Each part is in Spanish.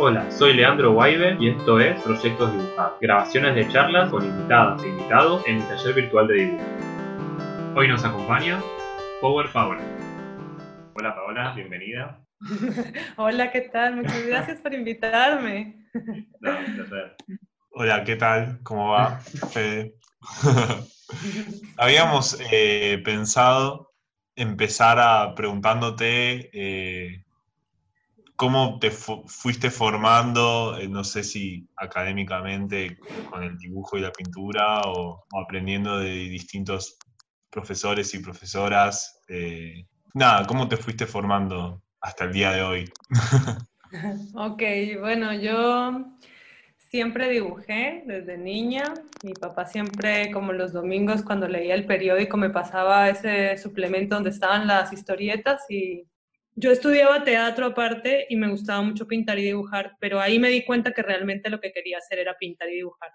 Hola, soy Leandro Guaibe y esto es Proyectos Dibujados, grabaciones de charlas con invitadas e invitados en mi taller virtual de dibujo. Hoy nos acompaña Power Paola. Hola Paola, bienvenida. Hola, ¿qué tal? Muchas gracias por invitarme. No, un placer. Hola, ¿qué tal? ¿Cómo va, Fede? Habíamos eh, pensado empezar a preguntándote eh, cómo te fu- fuiste formando, eh, no sé si académicamente con el dibujo y la pintura o, o aprendiendo de distintos profesores y profesoras. eh, nada, ¿cómo te fuiste formando hasta el día de hoy? Ok, bueno, yo siempre dibujé desde niña. Mi papá siempre, como los domingos, cuando leía el periódico, me pasaba ese suplemento donde estaban las historietas y yo estudiaba teatro aparte y me gustaba mucho pintar y dibujar, pero ahí me di cuenta que realmente lo que quería hacer era pintar y dibujar.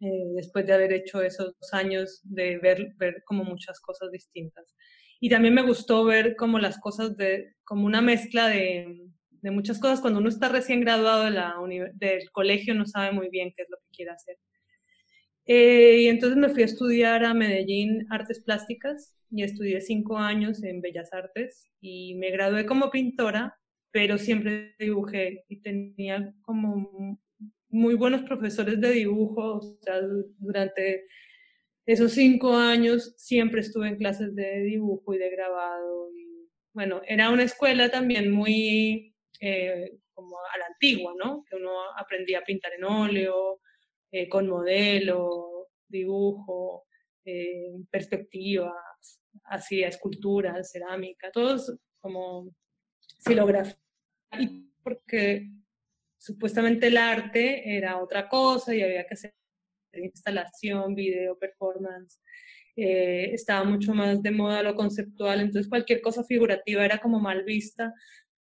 eh, después de haber hecho esos años de ver, ver como muchas cosas distintas. Y también me gustó ver como las cosas de, como una mezcla de, de muchas cosas. Cuando uno está recién graduado de la del colegio no sabe muy bien qué es lo que quiere hacer. Eh, y entonces me fui a estudiar a Medellín Artes Plásticas y estudié cinco años en Bellas Artes y me gradué como pintora, pero siempre dibujé y tenía como muy buenos profesores de dibujo. O sea, du- durante esos cinco años siempre estuve en clases de dibujo y de grabado. Y, bueno, era una escuela también muy eh, como a la antigua, ¿no? Que uno aprendía a pintar en óleo, eh, con modelo, dibujo, eh, perspectivas, hacía esculturas, cerámica, todos como silografía. Y porque supuestamente el arte era otra cosa y había que hacer instalación, video, performance. Eh, estaba mucho más de moda lo conceptual, entonces cualquier cosa figurativa era como mal vista,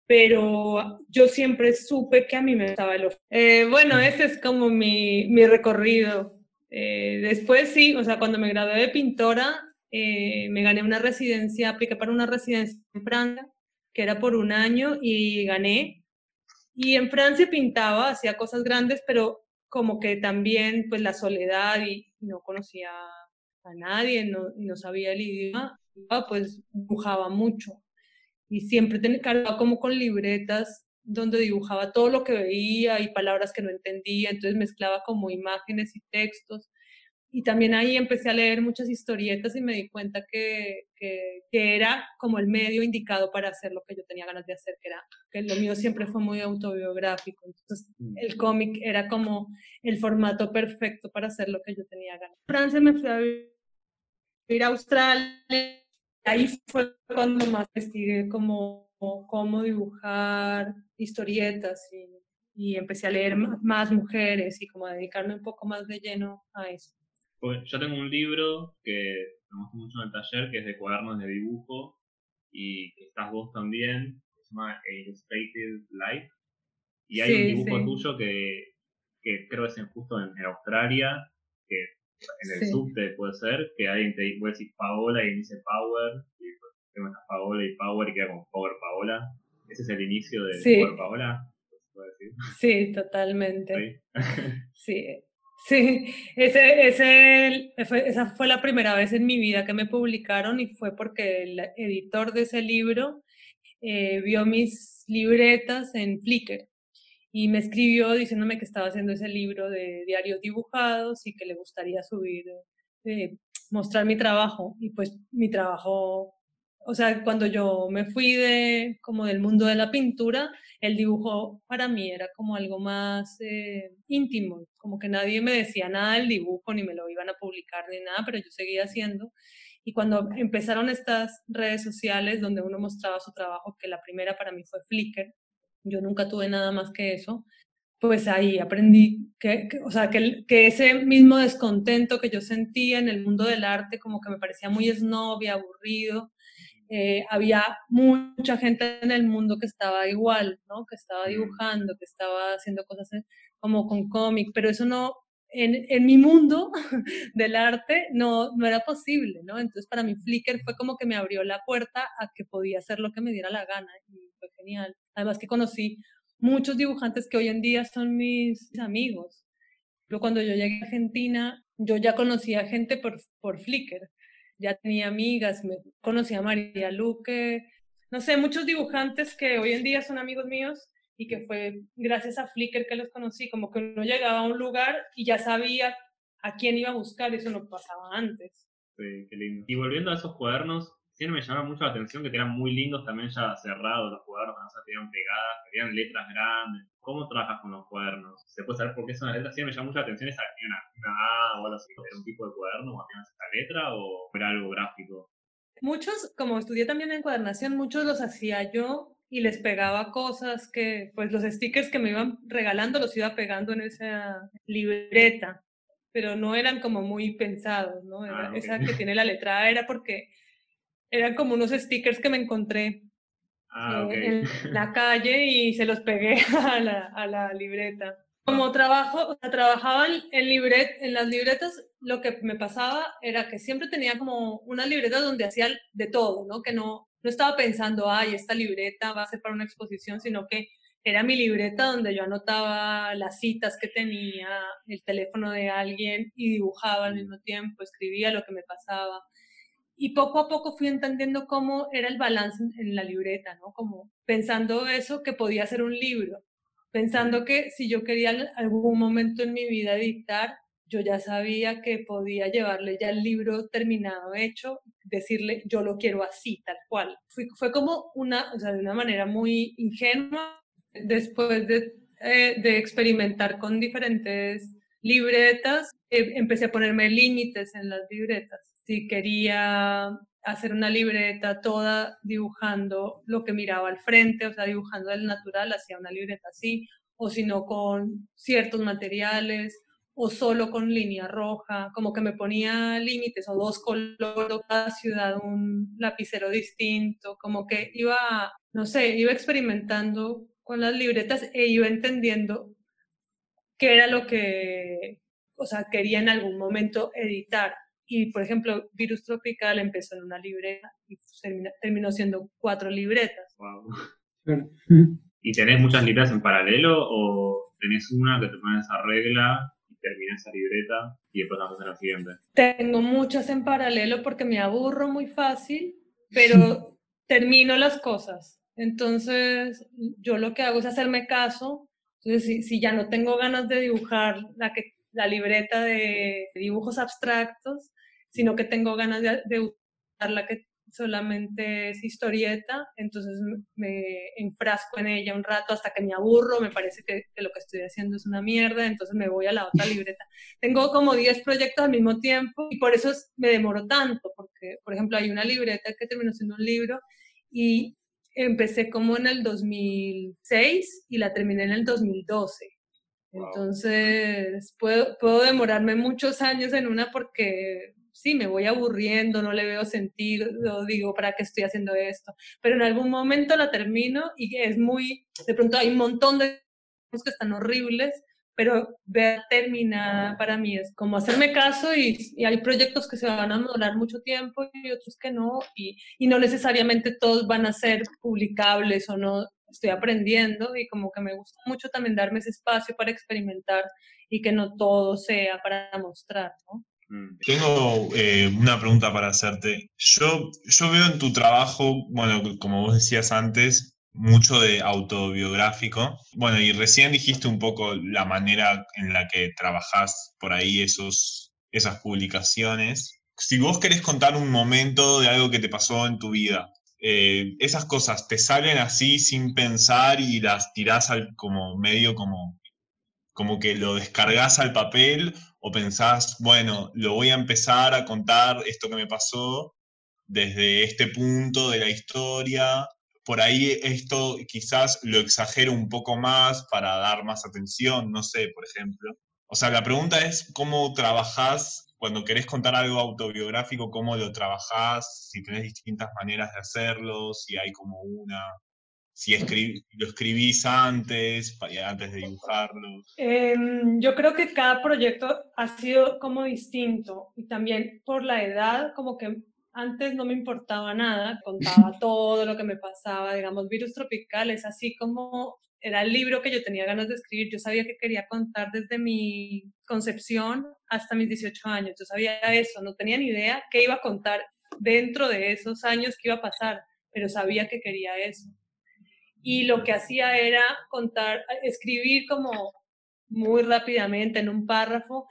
pero yo siempre supe que a mí me gustaba el oficio. Eh, bueno, ese es como mi, mi recorrido. Eh, después sí, o sea, cuando me gradué de pintora, eh, me gané una residencia, apliqué para una residencia en Francia, que era por un año y gané. Y en Francia pintaba, hacía cosas grandes, pero como que también pues la soledad y, no conocía a nadie, no, no sabía el idioma, pues dibujaba mucho. Y siempre tenía cargado como con libretas donde dibujaba todo lo que veía y palabras que no entendía, entonces mezclaba como imágenes y textos. Y también ahí empecé a leer muchas historietas y me di cuenta que, que, que, era como el medio indicado para hacer lo que yo tenía ganas de hacer, que era que lo mío siempre fue muy autobiográfico. Entonces el cómic era como el formato perfecto para hacer lo que yo tenía ganas. Francia me fui a ir a Australia, ahí fue cuando más investigué cómo, cómo dibujar historietas y, y empecé a leer más mujeres y como a dedicarme un poco más de lleno a eso. Pues yo tengo un libro que me gusta mucho en el taller, que es de cuadernos de dibujo, y estás vos también, que se llama Illustrated Life. Y hay Sí, un dibujo sí. tuyo que, que creo que es en- justo en, en Australia, que en el Sí. subte puede ser, que alguien te puede decir Paola y dice Power, y tengo esta Paola y Power y queda como Power Paola. Ese es el inicio de Sí. Power Paola, ¿se puede decir? Sí, totalmente. Sí. Sí, sí, ese, ese, esa fue la primera vez en mi vida que me publicaron y fue porque el editor de ese libro eh, vio mis libretas en Flickr y me escribió diciéndome que estaba haciendo ese libro de diarios dibujados y que le gustaría subir, eh, mostrar mi trabajo. Y pues mi trabajo, o sea, cuando yo me fui de como del mundo de la pintura, el dibujo para mí era como algo más eh, íntimo, como que nadie me decía nada del dibujo, ni me lo iban a publicar ni nada, pero yo seguía haciendo. Y cuando empezaron estas redes sociales donde uno mostraba su trabajo, que la primera para mí fue Flickr, yo nunca tuve nada más que eso, pues ahí aprendí que, que- o sea, que, que ese mismo descontento que yo sentía en el mundo del arte, como que me parecía muy snob y aburrido, eh, había mucha gente en el mundo que estaba igual, ¿no? Que estaba dibujando, que estaba haciendo cosas como con cómic, pero eso no, en, en mi mundo del arte no, no era posible, ¿no? Entonces para mí Flickr fue como que me abrió la puerta a que podía hacer lo que me diera la gana y fue genial. Además que conocí muchos dibujantes que hoy en día son mis amigos. Pero cuando yo llegué a Argentina, yo ya conocía gente por, por Flickr, ya tenía amigas, me conocía a María Luque, no sé, muchos dibujantes que hoy en día son amigos míos y que fue gracias a Flickr que los conocí, como que uno llegaba a un lugar y ya sabía a quién iba a buscar, eso no pasaba antes. Sí, qué lindo. Y volviendo a esos cuadernos, siempre me llamaba mucho la atención que eran muy lindos también ya cerrados los cuadernos, o sea, tenían pegadas, tenían letras grandes. ¿Cómo trabajas con los cuadernos? ¿Se puede saber por qué son las letras? Siempre me llama mucho la atención esa una, una A o algo así. ¿Era un tipo de cuaderno o apenas esa letra o era algo gráfico? Muchos, como estudié también en encuadernación, muchos los hacía yo y les pegaba cosas que, pues los stickers que me iban regalando los iba pegando en esa libreta, pero no eran como muy pensados, ¿no? Ah, Esa que tiene la letra A era porque eran como unos stickers que me encontré ah, eh, en la calle y se los pegué a la, a la libreta. Como trabajo, o sea, trabajaba en, libret, en las libretas, lo que me pasaba era que siempre tenía como una libreta donde hacía de todo, ¿no? Que no, no estaba pensando, ay, esta libreta va a ser para una exposición, sino que era mi libreta donde yo anotaba las citas que tenía, el teléfono de alguien y dibujaba al mismo tiempo, escribía lo que me pasaba. Y poco a poco fui entendiendo cómo era el balance en la libreta, ¿no? Como pensando eso que podía ser un libro, pensando que si yo quería algún momento en mi vida editar, yo ya sabía que podía llevarle ya el libro terminado, hecho, decirle yo lo quiero así, tal cual. Fue, fue como una, o sea, de una manera muy ingenua, después de, eh, de experimentar con diferentes libretas, eh, empecé a ponerme límites en las libretas si quería hacer una libreta toda dibujando lo que miraba al frente, o sea, dibujando el natural, hacía una libreta así, o si no con ciertos materiales, o solo con línea roja, como que me ponía límites, o dos colores, cada ciudad un lapicero distinto, como que iba, no sé, iba experimentando con las libretas e iba entendiendo qué era lo que, o sea, quería en algún momento editar y, por ejemplo, Virus Tropical empezó en una libreta y terminó, siendo cuatro libretas. ¿Y tenés muchas libretas en paralelo o tenés una que te pones esa regla y terminas esa libreta y después vas a la siguiente? Tengo muchas en paralelo porque me aburro muy fácil, pero termino las cosas. Entonces, yo lo que hago es hacerme caso. Entonces, si, si ya no tengo ganas de dibujar la, que, la libreta de dibujos abstractos, sino que tengo ganas de, usar la que solamente es historieta, entonces me enfrasco en ella un rato hasta que me aburro, me parece que, lo que estoy haciendo es una mierda, entonces me voy a la otra libreta. Tengo como 10 proyectos al mismo tiempo y por eso me demoro tanto, porque, por ejemplo, hay una libreta que terminó siendo un libro y empecé como en el 2006 y la terminé en el 2012. Entonces, puedo, puedo demorarme muchos años en una porque sí, me voy aburriendo, no le veo sentido, digo, ¿para qué estoy haciendo esto? Pero en algún momento la termino y es muy, de pronto hay un montón de cosas que están horribles, pero ver terminada para mí es como hacerme caso y, hay proyectos que se van a durar mucho tiempo y otros que no, y, y no necesariamente todos van a ser publicables o no, estoy aprendiendo y como que me gusta mucho también darme ese espacio para experimentar y que no todo sea para mostrar, ¿no? Mm. Tengo eh, una pregunta para hacerte. Yo, yo veo en tu trabajo, bueno, como vos decías antes, mucho de autobiográfico. Bueno, y recién dijiste un poco la manera en la que trabajás por ahí esos, esas publicaciones. Si vos querés contar un momento de algo que te pasó en tu vida, eh, esas cosas te salen así sin pensar y las tirás al, como medio como, como que lo descargas al papel o pensás, bueno, lo voy a empezar a contar esto que me pasó desde este punto de la historia. Por ahí esto quizás lo exagero un poco más para dar más atención, no sé, por ejemplo. O sea, la pregunta es cómo trabajás cuando querés contar algo autobiográfico, cómo lo trabajás, si tenés distintas maneras de hacerlo, si hay como una si lo escribís antes, antes de dibujarlo. Em, yo creo que cada proyecto ha sido como distinto y también por la edad, como que antes no me importaba nada, contaba todo lo que me pasaba, digamos, virus tropicales, así como era el libro que yo tenía ganas de escribir. Yo sabía que quería contar desde mi concepción hasta mis 18 años. Yo sabía eso, no tenía ni idea qué iba a contar dentro de esos años que iba a pasar, pero sabía que quería eso. Y lo que hacía era contar, escribir como muy rápidamente en un párrafo,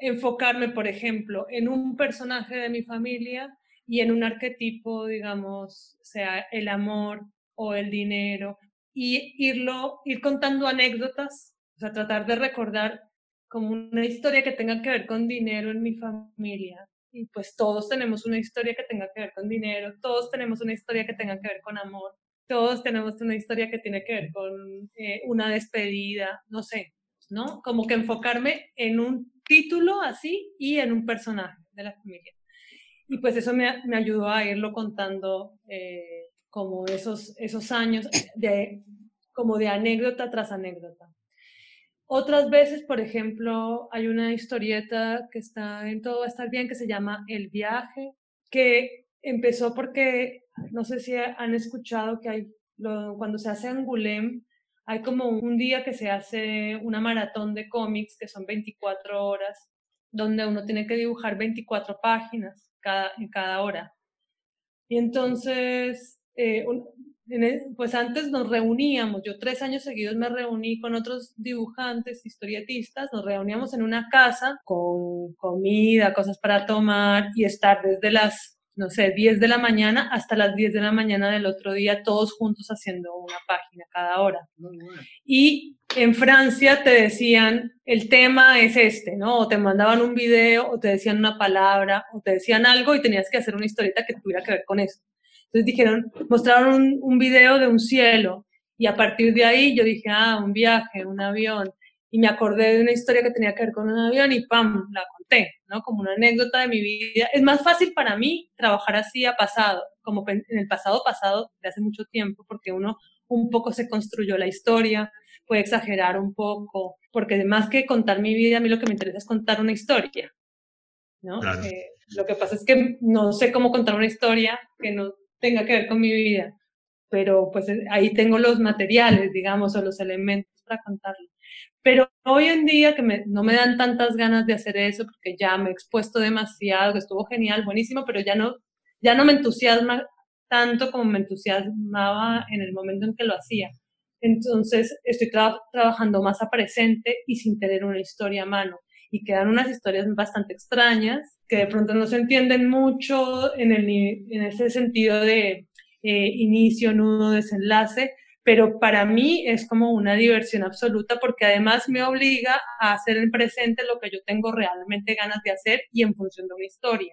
enfocarme, por ejemplo, en un personaje de mi familia y en un arquetipo, digamos, sea el amor o el dinero, y irlo, ir contando anécdotas, o sea, tratar de recordar como una historia que tenga que ver con dinero en mi familia. Y pues todos tenemos una historia que tenga que ver con dinero, todos tenemos una historia que tenga que ver con amor, todos tenemos una historia que tiene que ver con eh, una despedida, no sé, ¿no? Como que enfocarme en un título así y en un personaje de la familia. Y pues eso me, me ayudó a irlo contando eh, como esos, esos años de, como de anécdota tras anécdota. Otras veces, por ejemplo, hay una historieta que está en Todo va a estar bien que se llama El viaje, que empezó porque, no sé si han escuchado que hay, cuando se hace Angulem, hay como un día que se hace una maratón de cómics que son 24 horas, donde uno tiene que dibujar 24 páginas cada, en cada hora. Y entonces, eh, e, pues antes nos reuníamos, yo tres años seguidos me reuní con otros dibujantes, historietistas, nos reuníamos en una casa con comida, cosas para tomar y estar desde las, no sé, 10 de la mañana hasta las 10 de la mañana del otro día, todos juntos haciendo una página cada hora. Y en Francia te decían, el tema es este, ¿no? O te mandaban un video, o te decían una palabra, o te decían algo y tenías que hacer una historieta que tuviera que ver con eso. Entonces dijeron, mostraron un, un video de un cielo y a partir de ahí yo dije, ah, un viaje, un avión. Y me acordé de una historia que tenía que ver con un avión y ¡pam! la conté, ¿no? Como una anécdota de mi vida. Es más fácil para mí trabajar así a pasado, como en el pasado pasado de hace mucho tiempo, porque uno un poco se construyó la historia, puede exagerar un poco, porque más que contar mi vida, a mí lo que me interesa es contar una historia, ¿no? Eh, lo que pasa es que no sé cómo contar una historia que no tenga que ver con mi vida, pero pues eh, ahí tengo los materiales, digamos, o los elementos para contarlo. Pero hoy en día que no me dan tantas ganas de hacer eso porque ya me he expuesto demasiado, que estuvo genial, buenísimo, pero ya no, ya no me entusiasma tanto como me entusiasmaba en el momento en que lo hacía. Entonces estoy trabajando más a presente y sin tener una historia a mano. Y quedan unas historias bastante extrañas que de pronto no se entienden mucho en, el, en ese sentido de eh, inicio, nudo, desenlace, pero para mí es como una diversión absoluta porque además me obliga a hacer en presente lo que yo tengo realmente ganas de hacer y en función de una historia.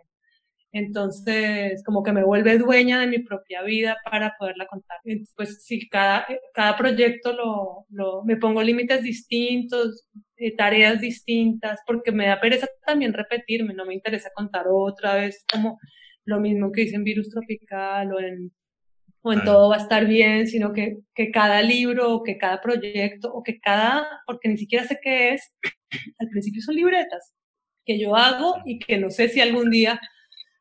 Entonces, como que me vuelve dueña de mi propia vida para poderla contar. Pues sí, cada, cada proyecto lo, lo, me pongo límites distintos, eh, tareas distintas, porque me da pereza también repetirme, no me interesa contar otra vez como lo mismo que hice en Virus Tropical o en, o en Todo va a estar bien, sino que, que cada libro o que cada proyecto o que cada, porque ni siquiera sé qué es, al principio son libretas que yo hago y que no sé si algún día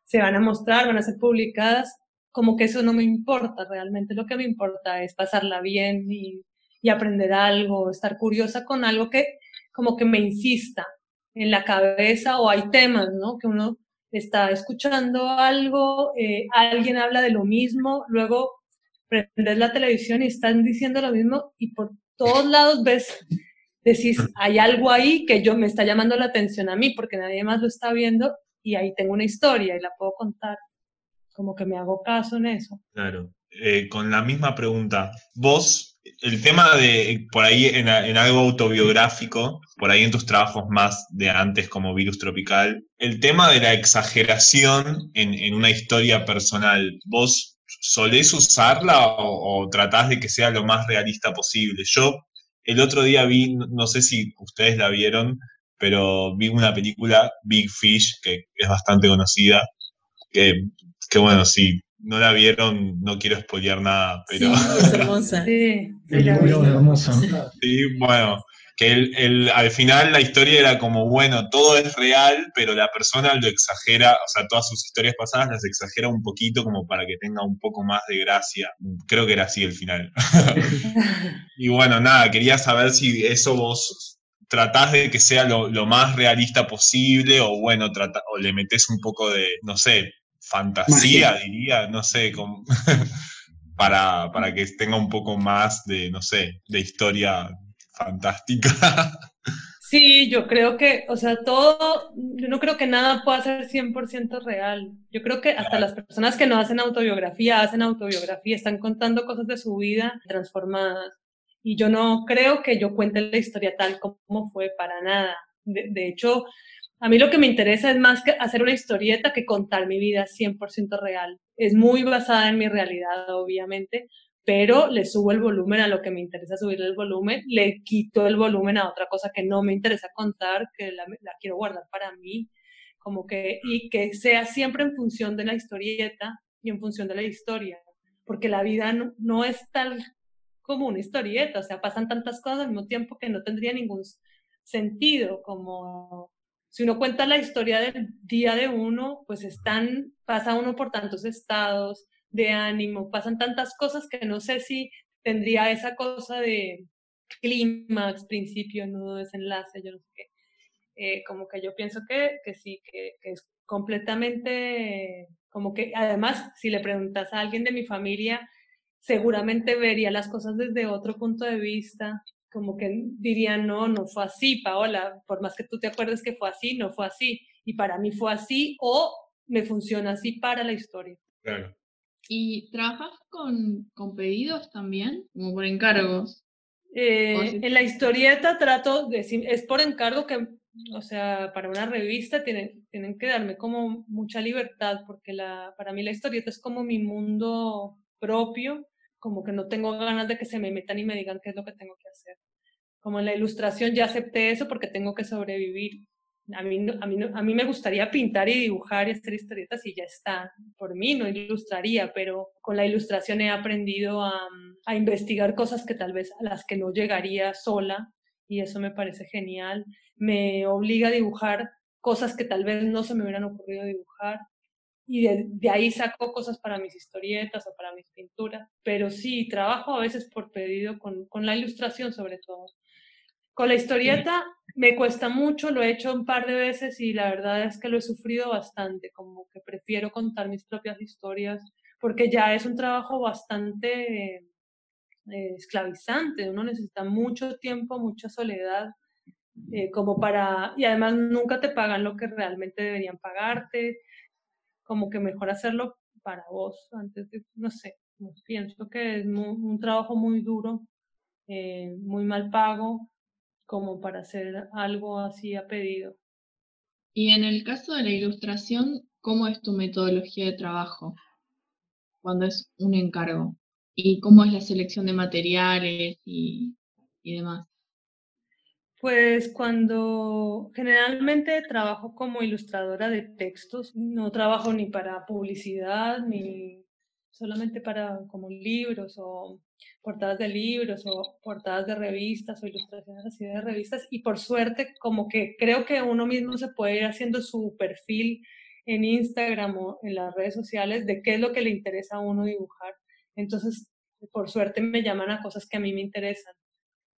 se van a mostrar, van a ser publicadas, como que eso no me importa realmente. Lo que me importa es pasarla bien y, y aprender algo, estar curiosa con algo que como que me insista en la cabeza o hay temas, ¿no? Que uno está escuchando algo, eh, alguien habla de lo mismo, luego prendes la televisión y están diciendo lo mismo y por todos lados ves, decís, hay algo ahí que yo me está llamando la atención a mí porque nadie más lo está viendo y ahí tengo una historia y la puedo contar. Como que me hago caso en eso. Claro. Eh, con la misma pregunta, vos, el tema de, por ahí en, algo autobiográfico, por ahí en tus trabajos más de antes como virus tropical, el tema de la exageración en, una historia personal, ¿vos solés usarla o, o, tratás de que sea lo más realista posible? Yo el otro día vi, no sé si ustedes la vieron, pero vi una película, Big Fish, que es bastante conocida, que, bueno, si no la vieron, no quiero spoilear nada, pero... Sí, es hermosa. Sí, es muy hermosa. Sí, bueno, que él, al final la historia era como, bueno, todo es real, pero la persona lo exagera, o sea, todas sus historias pasadas las exagera un poquito como para que tenga un poco más de gracia. Creo que era así el final. y bueno, nada, quería saber si eso vos tratás de que sea lo, más realista posible o bueno, o le metes un poco de, no sé, fantasía, diría, no sé, para, para que tenga un poco más de, no sé, de historia fantástica. Sí, yo creo que, o sea, todo, yo no creo que nada pueda ser 100% real. Yo creo que hasta las personas que no hacen autobiografía, hacen autobiografía, están contando cosas de su vida transformadas. Y yo no creo que yo cuente la historia tal como fue para nada. De, hecho, a mí lo que me interesa es más que hacer una historieta que contar mi vida 100% real. Es muy basada en mi realidad, obviamente, pero le subo el volumen a lo que me interesa subirle el volumen, le quito el volumen a otra cosa que no me interesa contar, que la, quiero guardar para mí, como que, y que sea siempre en función de la historieta y en función de la historia, porque la vida no, es tal como una historieta, o sea, pasan tantas cosas al mismo tiempo que no tendría ningún sentido, como si uno cuenta la historia del día de uno, pues están, pasa uno por tantos estados, de ánimo, pasan tantas cosas que no sé si tendría esa cosa de clímax, principio, nudo, desenlace, yo no sé qué. Eh, como que yo pienso que, que sí, que, es completamente, como que además, si le preguntas a alguien de mi familia, seguramente vería las cosas desde otro punto de vista, como que diría, no, no fue así, Paola, por más que tú te acuerdes que fue así, no fue así, y para mí fue así, o me funciona así para la historia. Claro. ¿Y trabajas con, con pedidos también, como por encargos? Eh, en la historieta trato de, es por encargo que, o sea, para una revista tienen, tienen que darme como mucha libertad, porque la, para mí la historieta es como mi mundo propio, como que no tengo ganas de que se me metan y me digan qué es lo que tengo que hacer. Como en la ilustración ya acepté eso porque tengo que sobrevivir a mí, a, mí, a mí me gustaría pintar y dibujar y hacer historietas y ya está. Por mí no ilustraría, pero con la ilustración he aprendido a, a investigar cosas que tal vez a las que no llegaría sola y eso me parece genial. Me obliga a dibujar cosas que tal vez no se me hubieran ocurrido dibujar y de, ahí saco cosas para mis historietas o para mis pinturas, pero sí, trabajo a veces por pedido con, con la ilustración sobre todo. Con la historieta me cuesta mucho, lo he hecho un par de veces y la verdad es que lo he sufrido bastante, como que prefiero contar mis propias historias, porque ya es un trabajo bastante eh, esclavizante, uno necesita mucho tiempo, mucha soledad, eh, como para, y además nunca te pagan lo que realmente deberían pagarte, como que mejor hacerlo para vos antes de, no sé, pienso que es un trabajo muy duro, eh, muy mal pago, como para hacer algo así a pedido. Y en el caso de la ilustración, ¿cómo es tu metodología de trabajo cuando es un encargo? ¿Y cómo es la selección de materiales y, y demás? Pues cuando generalmente trabajo como ilustradora de textos, no trabajo ni para publicidad, ni solamente para como libros o portadas de libros o portadas de revistas o ilustraciones así de revistas y por suerte como que creo que uno mismo se puede ir haciendo su perfil en Instagram o en las redes sociales de qué es lo que le interesa a uno dibujar. Entonces, por suerte me llaman a cosas que a mí me interesan,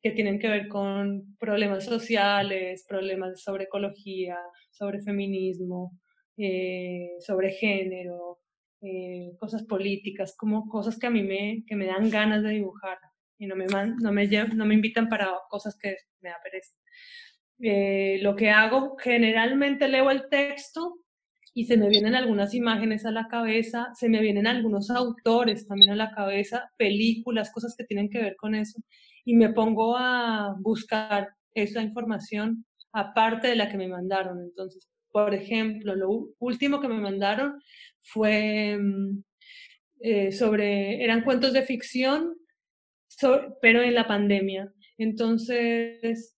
que tienen que ver con problemas sociales, problemas sobre ecología, sobre feminismo, eh, sobre género, eh, cosas políticas, como cosas que a mí me, que me dan ganas de dibujar y no me, no me, no me invitan para cosas que me da eh, lo que hago, generalmente leo el texto y se me vienen algunas imágenes a la cabeza, se me vienen algunos autores también a la cabeza, películas, cosas que tienen que ver con eso, y me pongo a buscar esa información aparte de la que me mandaron. Entonces, por ejemplo, lo último que me mandaron fue mm, eh, sobre, eran cuentos de ficción, pero en la pandemia. Entonces,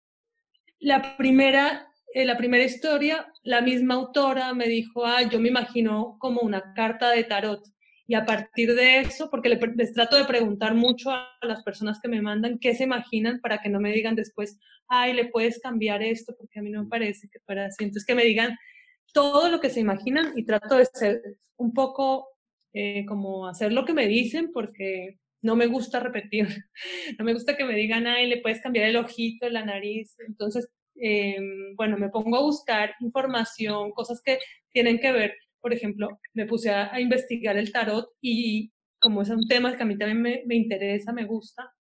la primera, eh, la primera historia, la misma autora me dijo, ah, yo me imagino como una carta de tarot. Y a partir de eso, porque les, trato de preguntar mucho a las personas que me mandan qué se imaginan para que no me digan después, ay, le puedes cambiar esto, porque a mí no me parece que fuera así. Entonces, que me digan todo lo que se imaginan y trato de ser un poco eh, como hacer lo que me dicen, porque no me gusta repetir, no me gusta que me digan, ay, le puedes cambiar el ojito, la nariz. Entonces, em, bueno, me pongo a buscar información, cosas que tienen que ver por ejemplo, me puse a, investigar el tarot y como es un tema que a mí también me, me interesa, me gusta,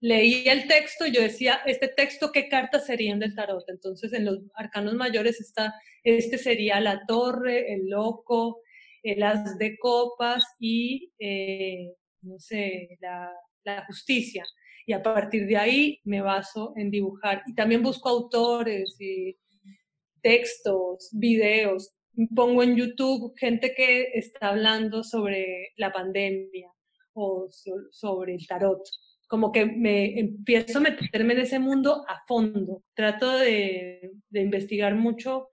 leí el texto y yo decía, este texto, ¿qué cartas serían del tarot? Entonces, en los arcanos mayores está, este sería la torre, el loco, el as de copas y, eh, no sé, la, la, justicia. Y a partir de ahí me baso en dibujar. Y también busco autores y textos, videos, pongo en YouTube gente que está hablando sobre la pandemia o sobre el tarot. Como que me empiezo a meterme en ese mundo a fondo. Trato de, de investigar mucho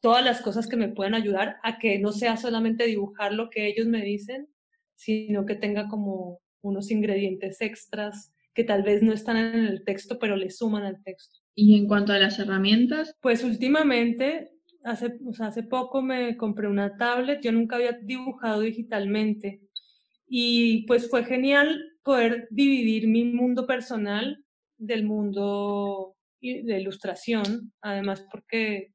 todas las cosas que me puedan ayudar a que no sea solamente dibujar lo que ellos me dicen, sino que tenga como unos ingredientes extras que tal vez no están en el texto, pero le suman al texto. Y en cuanto a las herramientas, pues últimamente hace, o sea, hace poco me compré una tablet, yo nunca había dibujado digitalmente. Y pues fue genial poder dividir mi mundo personal del mundo de ilustración, además porque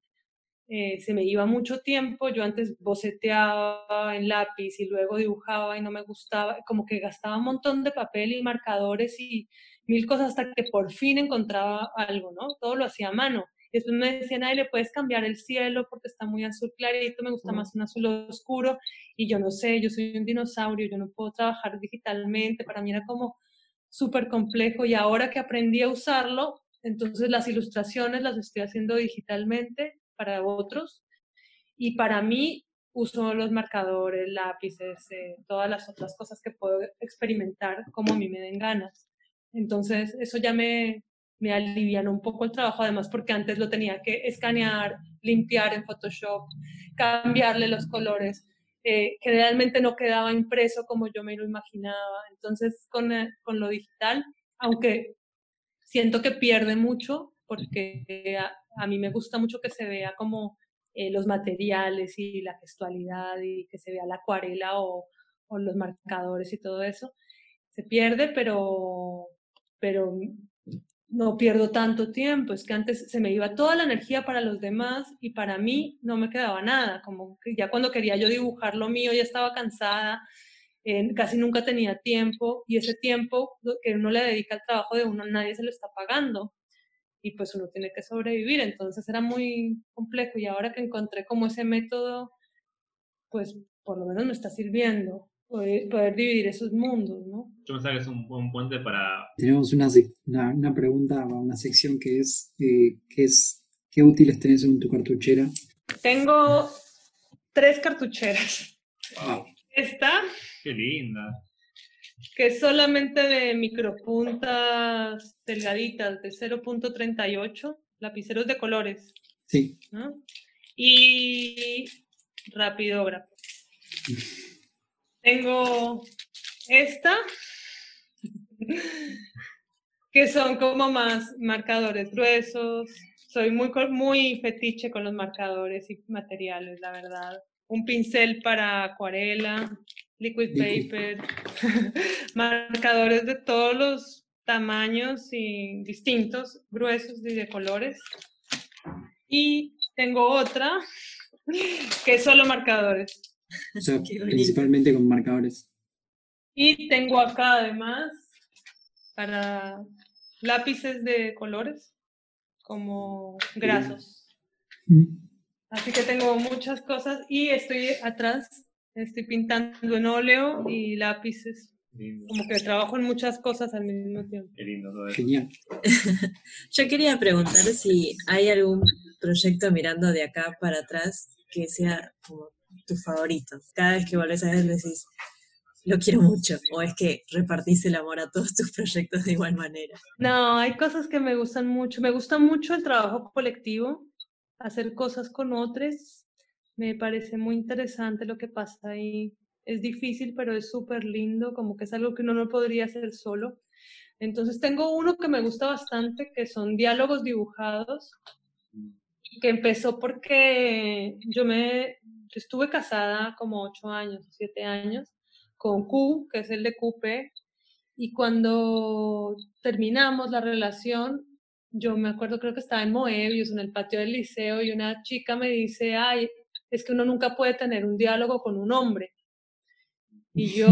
eh, se me iba mucho tiempo, yo antes boceteaba en lápiz y luego dibujaba y no me gustaba, como que gastaba un montón de papel y marcadores y mil cosas hasta que por fin encontraba algo, ¿no? Todo lo hacía a mano. Después me decían, ay, le puedes cambiar el cielo porque está muy azul clarito, me gusta más un azul oscuro. Y yo no sé, yo soy un dinosaurio, yo no puedo trabajar digitalmente. Para mí era como súper complejo. Y ahora que aprendí a usarlo, entonces las ilustraciones las estoy haciendo digitalmente para otros. Y para mí uso los marcadores, lápices, eh, todas las otras cosas que puedo experimentar como a mí me den ganas. Entonces, eso ya me, me alivian un poco el trabajo, además porque antes lo tenía que escanear, limpiar en Photoshop, cambiarle los colores, eh, que realmente no quedaba impreso como yo me lo imaginaba. Entonces, con, eh, con lo digital, aunque siento que pierde mucho, porque a, mí me gusta mucho que se vea como eh, los materiales y la gestualidad y que se vea la acuarela o, los marcadores y todo eso, se pierde, pero, pero no pierdo tanto tiempo, es que antes se me iba toda la energía para los demás y para mí no me quedaba nada, como ya cuando quería yo dibujar lo mío ya estaba cansada, eh, casi nunca tenía tiempo y ese tiempo que uno le dedica al trabajo de uno nadie se lo está pagando y pues uno tiene que sobrevivir, entonces era muy complejo y ahora que encontré como ese método, pues por lo menos me está sirviendo poder, dividir esos mundos, ¿no? Yo pensaba que es un buen puente para... Tenemos una, una, una pregunta, una sección que es, eh, que es, ¿qué útiles tenés en tu cartuchera? Tengo tres cartucheras. Wow. Esta. Qué linda. Que es solamente de micropuntas delgaditas de 0.38, lapiceros de colores. Sí. ¿no? Y rapidógrafo. Tengo esta, que son como más marcadores gruesos. Soy muy, muy fetiche con los marcadores y materiales, la verdad. Un pincel para acuarela, liquid paper, marcadores de todos los tamaños y distintos, gruesos y de colores. Y tengo otra que es solo marcadores. O sea, principalmente con marcadores. Y tengo acá además para lápices de colores como grasos. Mm. Así que tengo muchas cosas y estoy atrás, estoy pintando en óleo y lápices. Como que trabajo en muchas cosas al mismo tiempo. Qué lindo todo eso. Genial. Yo quería preguntar si hay algún proyecto mirando de acá para atrás que sea como tus favoritos? Cada vez que volvés a ver decís, lo quiero mucho, o es que repartís el amor a todos tus proyectos de igual manera. No, hay cosas que me gustan mucho. Me gusta mucho el trabajo colectivo, hacer cosas con otros. Me parece muy interesante lo que pasa ahí. es difícil, pero es súper lindo, como que es algo que uno no podría hacer solo. Entonces tengo uno que me gusta bastante, que son diálogos dibujados, que empezó porque yo me yo estuve casada como ocho años, siete años, con Q, que es el de QP, y cuando terminamos la relación, yo me acuerdo, creo que estaba en Moebius, en el patio del liceo, y una chica me dice, ay, es que uno nunca puede tener un diálogo con un hombre. Y yo,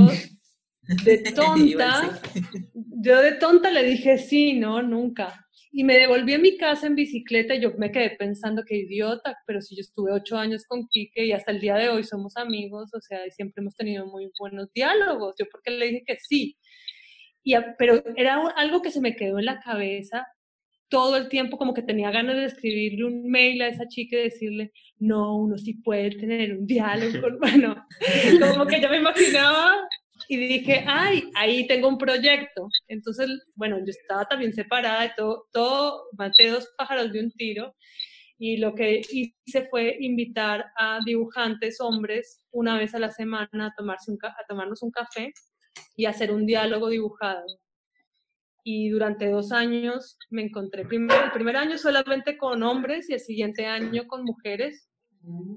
de tonta, yo de tonta le dije, sí, no, nunca. Y me devolví a mi casa en bicicleta y yo me quedé pensando que idiota, pero si yo estuve ocho años con Quique y hasta el día de hoy somos amigos, o sea, siempre hemos tenido muy buenos diálogos. Yo porque le dije que sí. Y, pero era algo que se me quedó en la cabeza todo el tiempo, como que tenía ganas de escribirle un mail a esa chica y decirle, no, uno sí puede tener un diálogo. Bueno, como que yo me imaginaba y dije, ay, ahí tengo un proyecto. Entonces, bueno, yo estaba también separada de todo, todo, maté dos pájaros de un tiro. Y lo que hice fue invitar a dibujantes hombres una vez a la semana a, tomarse un, a tomarnos un café y hacer un diálogo dibujado. Y durante dos años me encontré, primero, el primer año solamente con hombres y el siguiente año con mujeres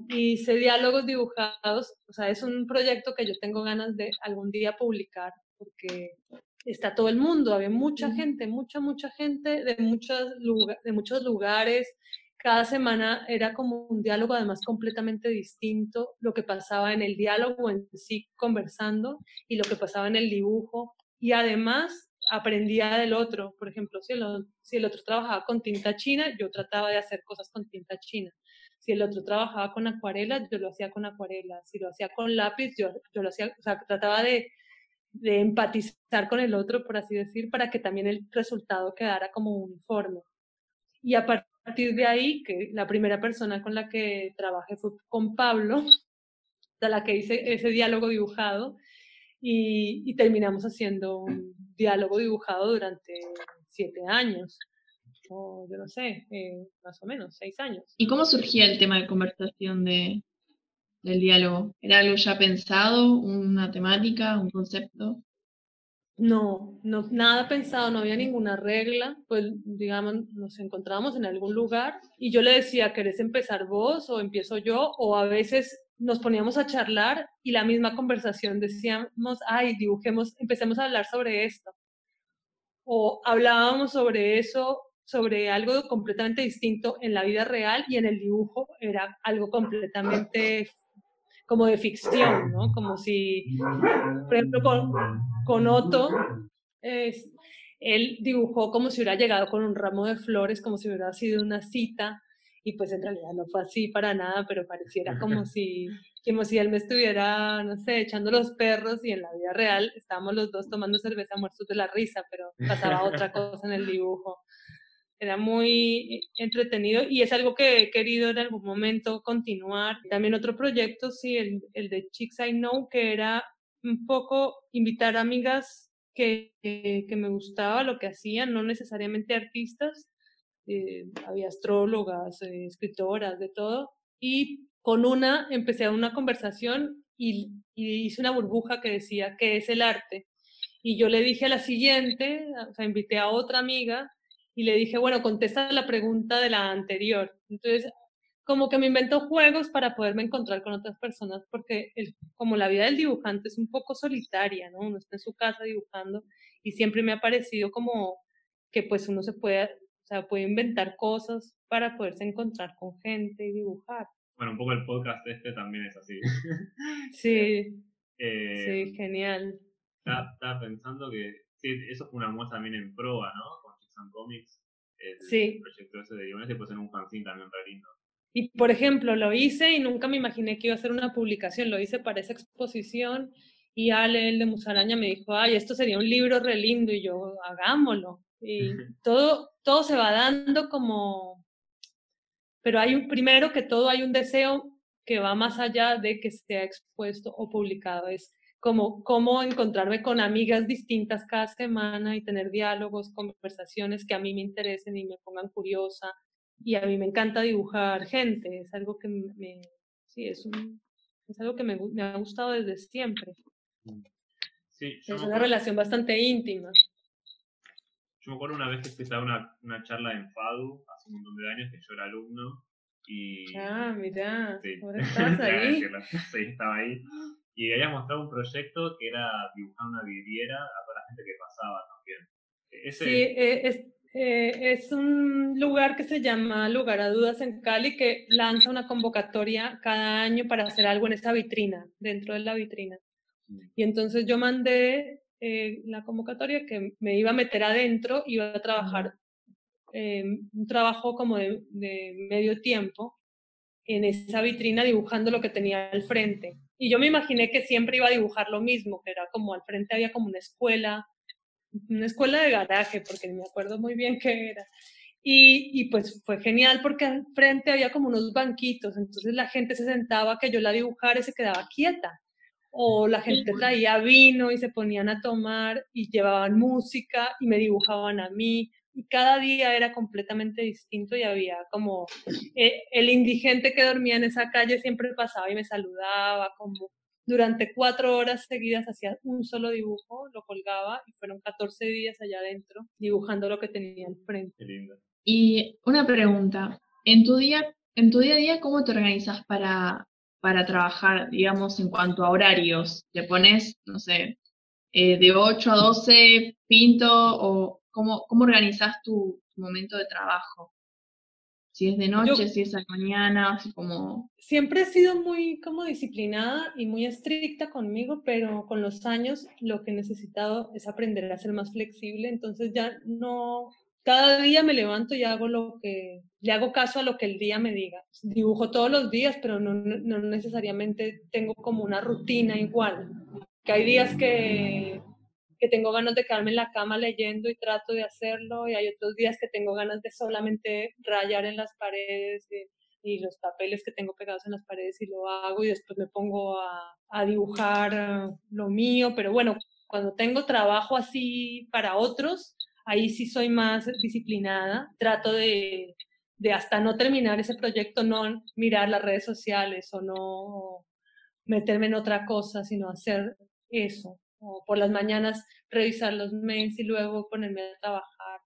y hice diálogos dibujados, o sea, es un proyecto que yo tengo ganas de algún día publicar, porque está todo el mundo, había mucha gente, mucha, mucha gente de muchos, de muchos lugares. Cada semana era como un diálogo además completamente distinto, lo que pasaba en el diálogo en sí conversando y lo que pasaba en el dibujo. Y además aprendía del otro, por ejemplo, si el, otro trabajaba con tinta china, yo trataba de hacer cosas con tinta china. Si el otro trabajaba con acuarela, yo lo hacía con acuarela. Si lo hacía con lápiz, yo, yo lo hacía, o sea, trataba de, de empatizar con el otro, por así decir, para que también el resultado quedara como uniforme. Y a partir de ahí, que la primera persona con la que trabajé fue con Pablo, de la que hice ese diálogo dibujado, y, y terminamos haciendo diálogo dibujado durante siete años yo no sé, eh, más o menos, seis años. ¿Y cómo surgía el tema de conversación de, del diálogo? ¿Era algo ya pensado, una temática, un concepto? No, no, nada pensado, no había ninguna regla, pues digamos, nos encontrábamos en algún lugar y yo le decía, ¿querés empezar vos o empiezo yo? O a veces nos poníamos a charlar y la misma conversación decíamos, ay, dibujemos, empecemos a hablar sobre esto. O hablábamos sobre eso sobre algo completamente distinto en la vida real y en el dibujo era algo completamente como de ficción, ¿no? Como si, por ejemplo, con, con Otto, él dibujó como si hubiera llegado con un ramo de flores, como si hubiera sido una cita, y pues en realidad no fue así para nada, pero pareciera como si, como si él me estuviera, no sé, echando los perros y en la vida real estábamos los dos tomando cerveza muertos de la risa, pero pasaba otra cosa en el dibujo era muy entretenido y es algo que he querido en algún momento continuar. También otro proyecto, sí, el, el de Chicks I Know, que era un poco invitar amigas que, que, me gustaba lo que hacían, no necesariamente artistas, eh, había astrólogas, eh, escritoras, de todo, y con una empecé una conversación y, hice una burbuja que decía, ¿qué es el arte? Y yo le dije a la siguiente, o sea, invité a otra amiga y le dije, bueno, contesta la pregunta de la anterior. Entonces, como que me invento juegos para poderme encontrar con otras personas, porque como la vida del dibujante es un poco solitaria, ¿no? Uno está en su casa dibujando y siempre me ha parecido como que pues uno se puede, sea, puede inventar cosas para poderse encontrar con gente y dibujar. Bueno, un poco el podcast este también es así. Sí. Eh, sí, genial. Estaba, pensando que sí, eso fue una muestra también en proa, ¿no? Comics, el sí. proyecto ese de guiones, y pues en un fanzine también re lindo. Y por ejemplo, lo hice y nunca me imaginé que iba a hacer una publicación, lo hice para esa exposición y Ale, el de Musaraña, me dijo, ay, esto sería un libro re lindo y yo, hagámoslo. Y todo, todo se va dando como, pero hay un, primero que todo hay un deseo que va más allá de que sea expuesto o publicado, es como cómo encontrarme con amigas distintas cada semana y tener diálogos, conversaciones que a mí me interesen y me pongan curiosa. Y a mí me encanta dibujar gente, es algo que me, sí, es un, es algo que me, me ha gustado desde siempre. Sí, yo Es una relación bastante íntima. Yo me acuerdo una vez que fui a dar una, una charla en FADU, hace un montón de años, que yo era alumno, y... Ah, mira, Sí. ahora estás ahí. sí, estaba ahí. Y había mostrado un proyecto que era dibujar una vidriera a toda la gente que pasaba también. Ese, Sí, eh, es, eh, es un lugar que se llama Lugar a Dudas en Cali que lanza una convocatoria cada año para hacer algo en esa vitrina, dentro de la vitrina. Y entonces yo mandé eh, la convocatoria que me iba a meter adentro, iba a trabajar eh, un trabajo como de, de medio tiempo en esa vitrina dibujando lo que tenía al frente. Y yo me imaginé que siempre iba a dibujar lo mismo, que era como al frente había como una escuela, una escuela de garaje, porque me acuerdo muy bien qué era. Y, y pues fue genial porque al frente había como unos banquitos, entonces la gente se sentaba que yo la dibujara y se quedaba quieta. O la gente traía vino y se ponían a tomar y llevaban música y me dibujaban a mí. Y cada día era completamente distinto y había como eh, el indigente que dormía en esa calle siempre pasaba y me saludaba, como durante cuatro horas seguidas hacía un solo dibujo, lo colgaba y fueron 14 días allá adentro dibujando lo que tenía al frente. Y una pregunta, en tu día, en tu día a día, ¿cómo te organizas para, para trabajar, digamos, en cuanto a horarios? ¿Le pones, no sé, eh, de 8 a 12 pinto o cómo, cómo organizas tu, tu momento de trabajo? Si es de noche, si es a la mañana, así como... Siempre he sido muy como disciplinada y muy estricta conmigo, pero con los años lo que he necesitado es aprender a ser más flexible, entonces ya no, cada día me levanto y hago lo que, le hago caso a lo que el día me diga. Dibujo todos los días, pero no, necesariamente tengo como una rutina igual. Que hay días que, que tengo ganas de quedarme en la cama leyendo y trato de hacerlo, y hay otros días que tengo ganas de solamente rayar en las paredes y, y los papeles que tengo pegados en las paredes y lo hago y después me pongo a, a dibujar uh, lo mío, pero bueno, cuando tengo trabajo así para otros, ahí sí soy más disciplinada, trato de, de hasta no terminar ese proyecto, no mirar las redes sociales o no meterme en otra cosa, sino hacer eso. O por las mañanas revisar los mails y luego ponerme a trabajar.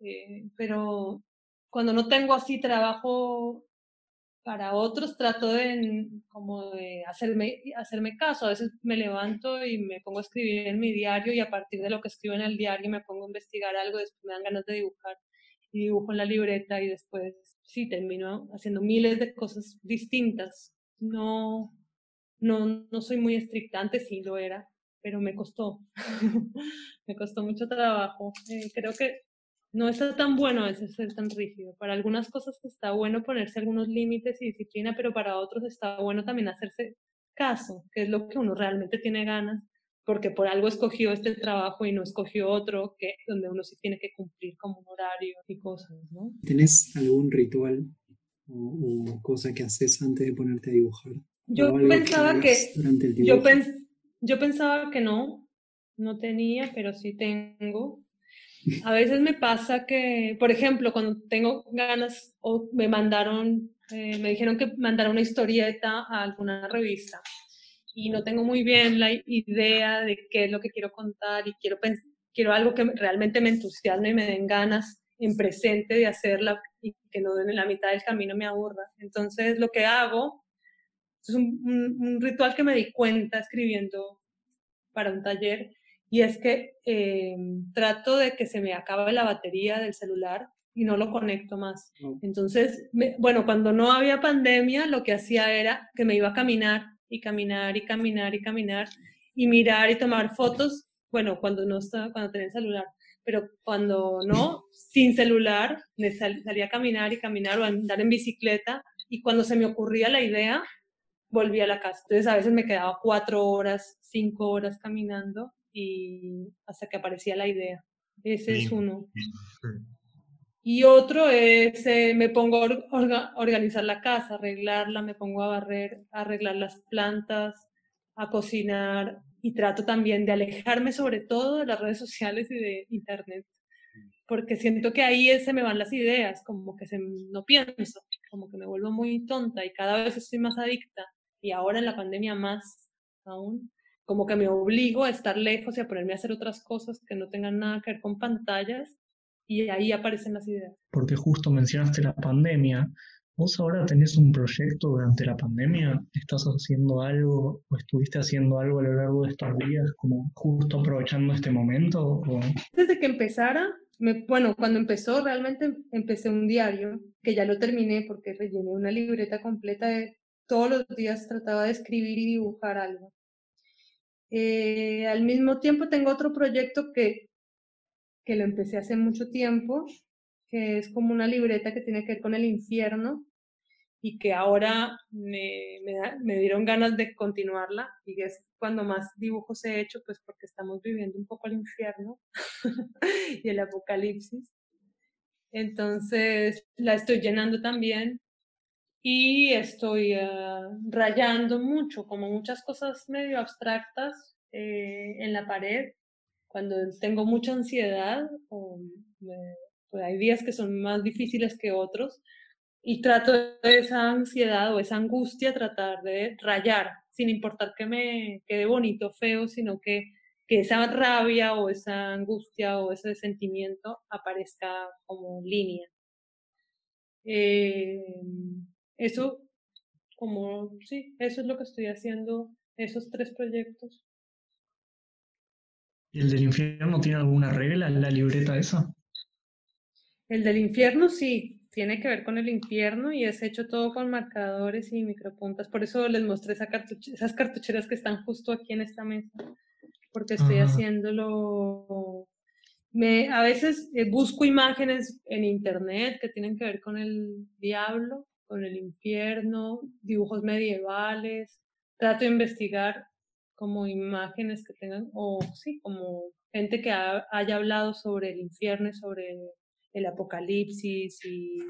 Eh, pero cuando no tengo así trabajo para otros, trato de, como de hacerme, hacerme caso. A veces me levanto y me pongo a escribir en mi diario y a partir de lo que escribo en el diario me pongo a investigar algo, después me dan ganas de dibujar y dibujo en la libreta y después sí termino haciendo miles de cosas distintas. No, no, no soy muy estricta, antes sí lo era, pero me costó, me costó mucho trabajo. Eh, creo que no está tan bueno a veces ser tan rígido. Para algunas cosas está bueno ponerse algunos límites y disciplina, pero para otros está bueno también hacerse caso, que es lo que uno realmente tiene ganas, porque por algo escogió este trabajo y no escogió otro, que donde uno sí tiene que cumplir como un horario y cosas, ¿no? ¿Tenés algún ritual o, o cosa que haces antes de ponerte a dibujar? Yo ¿O algo pensaba que, yo, pens- yo pensaba que no, no tenía, pero sí tengo. A veces me pasa que, por ejemplo, cuando tengo ganas o me mandaron, eh, me dijeron que mandara una historieta a alguna revista y no tengo muy bien la idea de qué es lo que quiero contar y quiero, quiero algo que realmente me entusiasme y me den ganas en presente de hacerla y que no en la mitad del camino me aburra. Entonces lo que hago es un ritual que me di cuenta escribiendo para un taller y es que eh, trato de que se me acabe la batería del celular y no lo conecto más. Entonces, me- bueno, cuando no había pandemia, lo que hacía era que me iba a caminar y caminar y caminar y caminar y mirar y tomar fotos, bueno, cuando no estaba, cuando tenía el celular, pero cuando no, sin celular, me sal- salía a caminar y caminar o a andar en bicicleta y cuando se me ocurría la idea, volví a la casa. Entonces a veces me quedaba cuatro horas, cinco horas caminando y hasta que aparecía la idea. Ese es uno. Y otro es, eh, me pongo a or- orga- organizar la casa, arreglarla, me pongo a barrer, a arreglar las plantas, a cocinar y trato también de alejarme sobre todo de las redes sociales y de internet, porque siento que ahí se me van las ideas, como que se, no pienso, como que me vuelvo muy tonta y cada vez estoy más adicta y ahora en la pandemia más aún, como que me obligo a estar lejos y a ponerme a hacer otras cosas que no tengan nada que ver con pantallas y ahí aparecen las ideas. Porque justo mencionaste la pandemia. ¿Vos ahora tenés un proyecto durante la pandemia? ¿Estás haciendo algo o estuviste haciendo algo a lo largo de estos días, como justo aprovechando este momento? O... Desde que empezara, me, bueno, cuando empezó realmente empecé un diario, que ya lo terminé porque rellené una libreta completa de todos los días trataba de escribir y dibujar algo. Eh, al mismo tiempo tengo otro proyecto que, que lo empecé hace mucho tiempo, que es como una libreta que tiene que ver con el infierno y que ahora me, me, dieron ganas de continuarla y es cuando más dibujos he hecho, pues porque estamos viviendo un poco el infierno y el apocalipsis. Entonces la estoy llenando también y estoy ah, rayando mucho, como muchas cosas medio abstractas eh, en la pared. Cuando tengo mucha ansiedad, o pues hay días que son más difíciles que otros, y trato de esa ansiedad o esa angustia, tratar de rayar, sin importar que me quede bonito o feo, sino que, que esa rabia o esa angustia o ese sentimiento aparezca como línea. Eh, eso, como, sí, eso es lo que estoy haciendo, esos tres proyectos. ¿Y el del infierno tiene alguna regla en la libreta esa? El del infierno sí, tiene que ver con el infierno y es hecho todo con marcadores y micropuntas. Por eso les mostré esa esas cartucheras que están justo aquí en esta mesa, porque estoy haciéndolo me, a veces eh, busco imágenes en internet que tienen que ver con el diablo con el infierno, dibujos medievales, trato de investigar como imágenes que tengan, o sí, como gente que haya hablado sobre el infierno y sobre el apocalipsis y,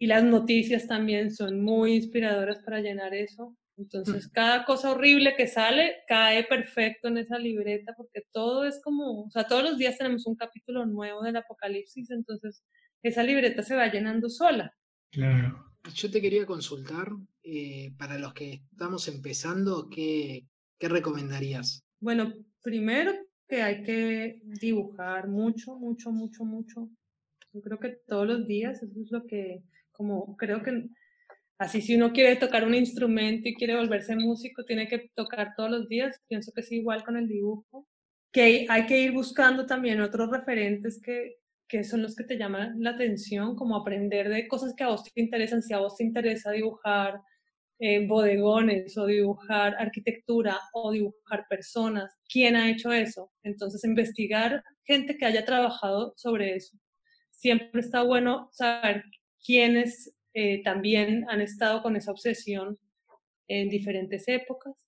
y, las noticias también son muy inspiradoras para llenar eso. Entonces, mm. cada cosa horrible que sale cae perfecto en esa libreta porque todo es como, o sea, todos los días tenemos un capítulo nuevo del apocalipsis, entonces esa libreta se va llenando sola. Claro. Yo te quería consultar, eh, para los que estamos empezando, ¿qué, ¿qué recomendarías? Bueno, primero que hay que dibujar mucho, mucho, mucho, mucho. Yo creo que todos los días, eso es lo que, como creo que así si uno quiere tocar un instrumento y quiere volverse músico, tiene que tocar todos los días. Pienso que es igual con el dibujo. Que hay que ir buscando también otros referentes que, que son los que te llaman la atención, como aprender de cosas que a vos te interesan, si a vos te interesa dibujar eh, bodegones o dibujar arquitectura o dibujar personas, ¿quién ha hecho eso? Entonces, investigar gente que haya trabajado sobre eso. Siempre está bueno saber quiénes eh, también han estado con esa obsesión en diferentes épocas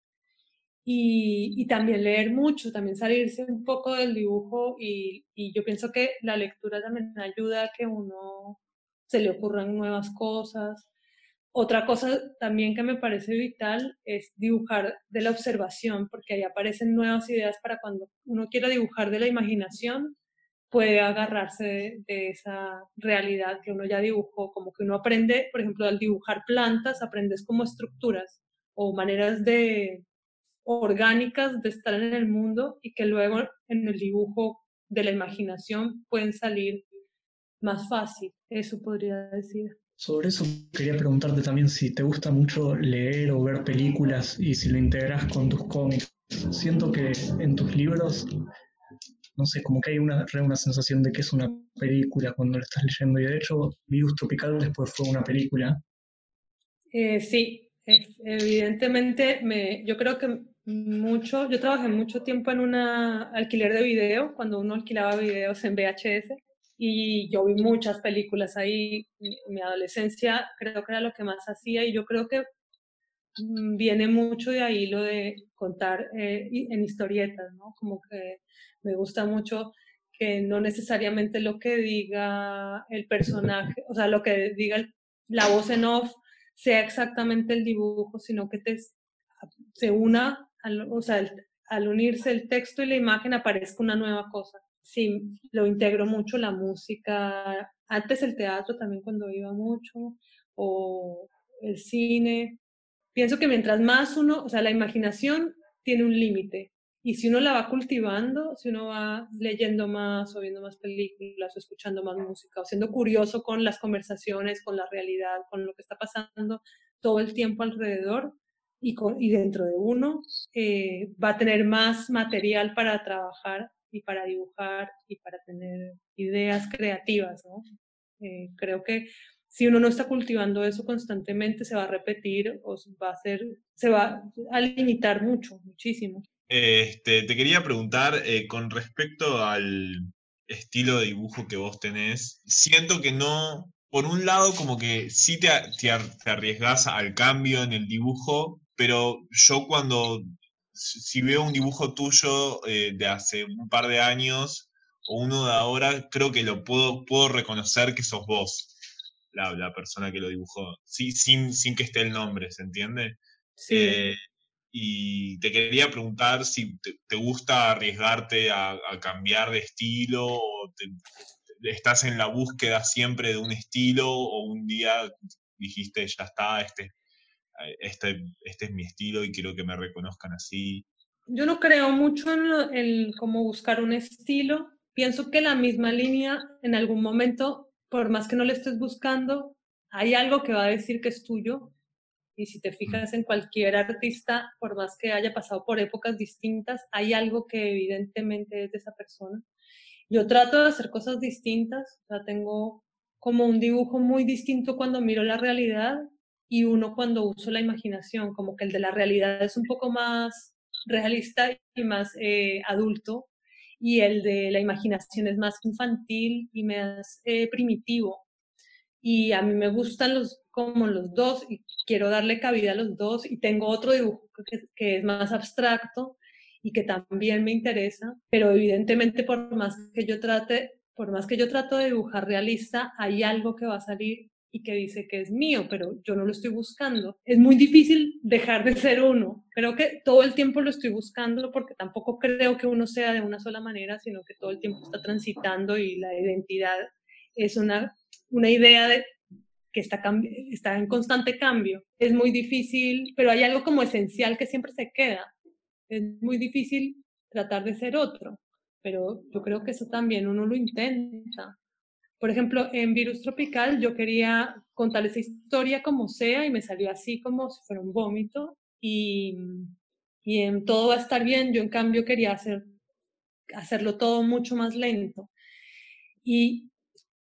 y, también leer mucho, también salirse un poco del dibujo y, y, yo pienso que la lectura también ayuda a que uno se le ocurran nuevas cosas. Otra cosa también que me parece vital es dibujar de la observación, porque ahí aparecen nuevas ideas para cuando uno quiera dibujar de la imaginación, puede agarrarse de, de, esa realidad que uno ya dibujó, como que uno aprende, por ejemplo, al dibujar plantas, aprendes como estructuras o maneras de, orgánicas de estar en el mundo y que luego en el dibujo de la imaginación pueden salir más fácil, eso podría decir. Sobre eso quería preguntarte también si te gusta mucho leer o ver películas y si lo integras con tus cómics. Siento que en tus libros, no sé, como que hay una, una sensación de que es una película cuando lo estás leyendo y de hecho Virus Tropical después fue una película. Eh, sí, evidentemente me, yo creo que mucho, yo trabajé mucho tiempo en un alquiler de video, cuando uno alquilaba videos en VHS, y yo vi muchas películas ahí. Mi, adolescencia creo que era lo que más hacía, y yo creo que mm, viene mucho de ahí lo de contar eh, en historietas, ¿no? Como que me gusta mucho que no necesariamente lo que diga el personaje, o sea, lo que diga la voz en off sea exactamente el dibujo, sino que te, se una al, o sea, al unirse el texto y la imagen aparezca una nueva cosa. Sí, lo integro mucho la música, antes el teatro también cuando iba mucho, o el cine, pienso que mientras más uno, o sea, la imaginación tiene un límite. Y si uno la va cultivando, si uno va leyendo más o viendo más películas o escuchando más música o siendo curioso con las conversaciones, con la realidad, con lo que está pasando todo el tiempo alrededor y, con, y dentro de uno, eh, va a tener más material para trabajar y para dibujar y para tener ideas creativas. ¿no? Eh, creo que si uno no está cultivando eso constantemente, se va a repetir o va a ser, se va a limitar mucho, muchísimo. Este, te quería preguntar eh, con respecto al estilo de dibujo que vos tenés. Siento que no, por un lado, como que sí te, te, arriesgas al cambio en el dibujo, pero yo cuando, si veo un dibujo tuyo eh, de hace un par de años o uno de ahora, creo que lo puedo, puedo reconocer que sos vos la, persona que lo dibujó, sí, sin, sin que esté el nombre, ¿se entiende? Sí. Eh, y te quería preguntar si te, gusta arriesgarte a, cambiar de estilo o estás en la búsqueda siempre de un estilo o un día dijiste, ya está, este, este, este es mi estilo y quiero que me reconozcan así. Yo no creo mucho en, en cómo buscar un estilo. Pienso que la misma línea en algún momento por más que no le estés buscando, hay algo que va a decir que es tuyo. Y si te fijas en cualquier artista, por más que haya pasado por épocas distintas, hay algo que evidentemente es de esa persona. Yo trato de hacer cosas distintas, o sea, tengo como un dibujo muy distinto cuando miro la realidad y uno cuando uso la imaginación, como que el de la realidad es un poco más realista y más eh, adulto y el de la imaginación es más infantil y más eh, primitivo. Y a mí me gustan los, como los dos y quiero darle cabida a los dos y tengo otro dibujo que, que es más abstracto y que también me interesa, pero evidentemente por más que yo trate, por más que yo trato de dibujar realista, hay algo que va a salir y que dice que es mío, pero yo no lo estoy buscando. Es muy difícil dejar de ser uno. Creo que todo el tiempo lo estoy buscando porque tampoco creo que uno sea de una sola manera, sino que todo el tiempo está transitando y la identidad es una, una idea de, que está, está en constante cambio. Es muy difícil, pero hay algo como esencial que siempre se queda. Es muy difícil tratar de ser otro, pero yo creo que eso también uno lo intenta. Por ejemplo, en Virus Tropical yo quería contar esa historia como sea y me salió así como si fuera un vómito y, y en todo va a estar bien. Yo en cambio quería hacer, hacerlo todo mucho más lento. Y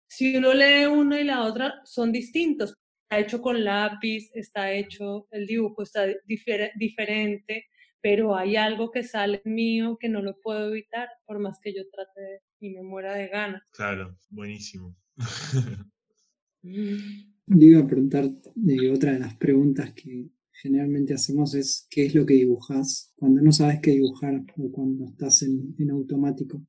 si uno lee uno y la otra son distintos. Está hecho con lápiz, está hecho, el dibujo está diferente, pero hay algo que sale mío que no lo puedo evitar por más que yo trate y me muera de ganas. Claro, buenísimo. Le iba a preguntar, eh, otra de las preguntas que generalmente hacemos es ¿qué es lo que dibujas cuando no sabes qué dibujar o cuando estás en, en automático?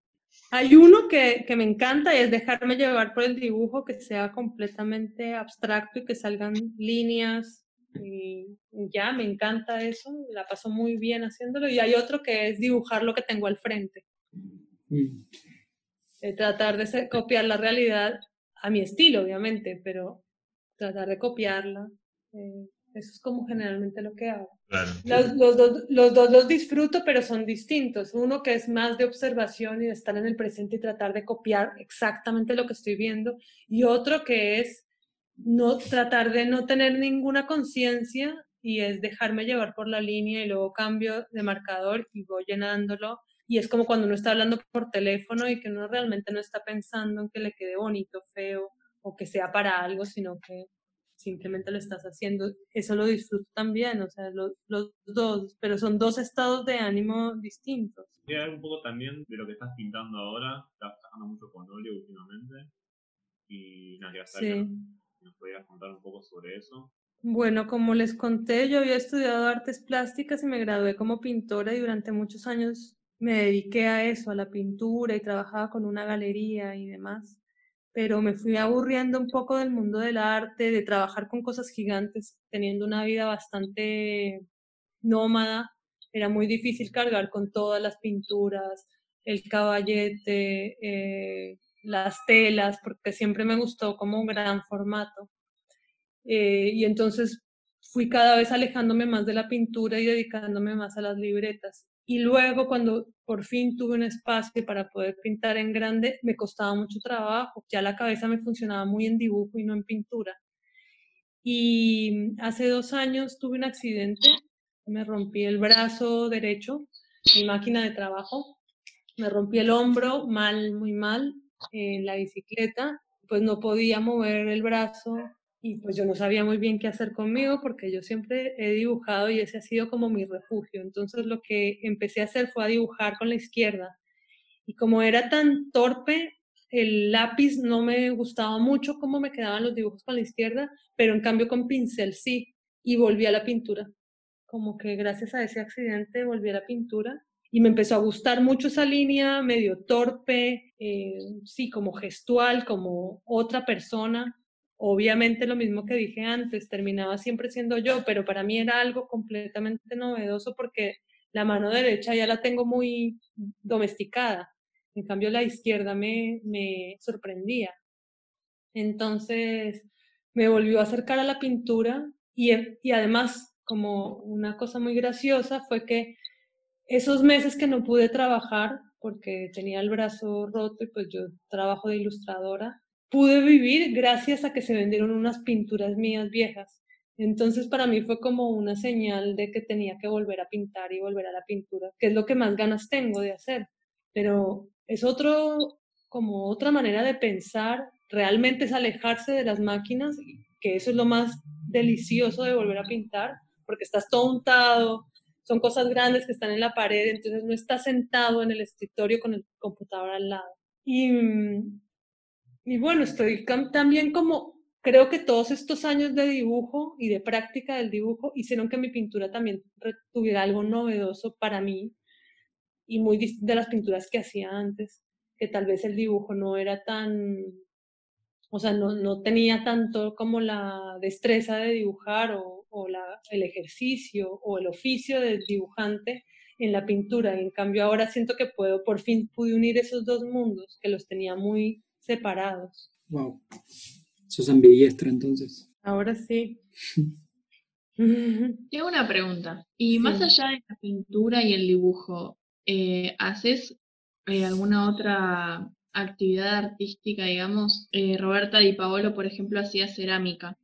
Hay uno que, que, me encanta y es dejarme llevar por el dibujo, que sea completamente abstracto y que salgan líneas, y ya, me encanta eso, la paso muy bien haciéndolo. Y hay otro que es dibujar lo que tengo al frente. Mm. Eh, tratar de copiar la realidad a mi estilo, obviamente, pero tratar de copiarla. Eh, eso es como generalmente lo que hago. Los, los, dos, los, dos, los disfruto, pero son distintos. Uno que es más de observación y de estar en el presente y tratar de copiar exactamente lo que estoy viendo. Y otro que es no tratar de no tener ninguna conciencia y es dejarme llevar por la línea y luego cambio de marcador y voy llenándolo. Y es como cuando uno está hablando por teléfono y que uno realmente no está pensando en que le quede bonito, feo o que sea para algo, sino que simplemente lo estás haciendo. Eso lo disfruto también, o sea, los, los dos, pero son dos estados de ánimo distintos. Y un poco también de lo que estás pintando ahora, estás trabajando mucho con óleo últimamente y nada, que sí nos podías contar un poco sobre eso. Bueno, como les conté, yo había estudiado artes plásticas y me gradué como pintora y durante muchos años me dediqué a eso, a la pintura y trabajaba con una galería y demás. Pero me fui aburriendo un poco del mundo del arte, de trabajar con cosas gigantes, teniendo una vida bastante nómada. Era muy difícil cargar con todas las pinturas, el caballete, eh, las telas, porque siempre me gustó como un gran formato. Eh, y entonces fui cada vez alejándome más de la pintura y dedicándome más a las libretas. Y luego cuando por fin tuve un espacio para poder pintar en grande, me costaba mucho trabajo. Ya la cabeza me funcionaba muy en dibujo y no en pintura. Y hace dos años tuve un accidente, me rompí el brazo derecho, mi máquina de trabajo, me rompí el hombro mal, muy mal, en la bicicleta, pues no podía mover el brazo y pues yo no sabía muy bien qué hacer conmigo porque yo siempre he dibujado y ese ha sido como mi refugio. Entonces lo que empecé a hacer fue a dibujar con la izquierda. Y como era tan torpe, el lápiz no me gustaba mucho cómo me quedaban los dibujos con la izquierda, pero en cambio con pincel sí, y volví a la pintura. Como que gracias a ese accidente volví a la pintura y me empezó a gustar mucho esa línea medio torpe, eh, sí, como gestual, como otra persona Obviamente lo mismo que dije antes, terminaba siempre siendo yo, pero para mí era algo completamente novedoso porque la mano derecha ya la tengo muy domesticada. En cambio la izquierda me, me sorprendía. Entonces me volvió a acercar a la pintura y, y además como una cosa muy graciosa fue que esos meses que no pude trabajar porque tenía el brazo roto y pues yo trabajo de ilustradora, pude vivir gracias a que se vendieron unas pinturas mías viejas. Entonces para mí fue como una señal de que tenía que volver a pintar y volver a la pintura, que es lo que más ganas tengo de hacer. Pero es otro, como otra manera de pensar, realmente es alejarse de las máquinas, que eso es lo más delicioso de volver a pintar, porque estás todo untado, son cosas grandes que están en la pared, entonces no estás sentado en el escritorio con el computador al lado. Y mm, y bueno, estoy también como, creo que todos estos años de dibujo y de práctica del dibujo hicieron que mi pintura también tuviera algo novedoso para mí y muy de las pinturas que hacía antes, que tal vez el dibujo no era tan, o sea, no, no tenía tanto como la destreza de dibujar o, o la, el ejercicio o el oficio del dibujante en la pintura. Y en cambio ahora siento que puedo, por fin pude unir esos dos mundos que los tenía muy separados. Wow. Sos ambidiestra entonces. Ahora sí. Tengo una pregunta. Y más allá de la pintura y el dibujo, eh, ¿haces eh, alguna otra actividad artística, digamos? Eh, Roberta Di Paolo, por ejemplo, hacía cerámica.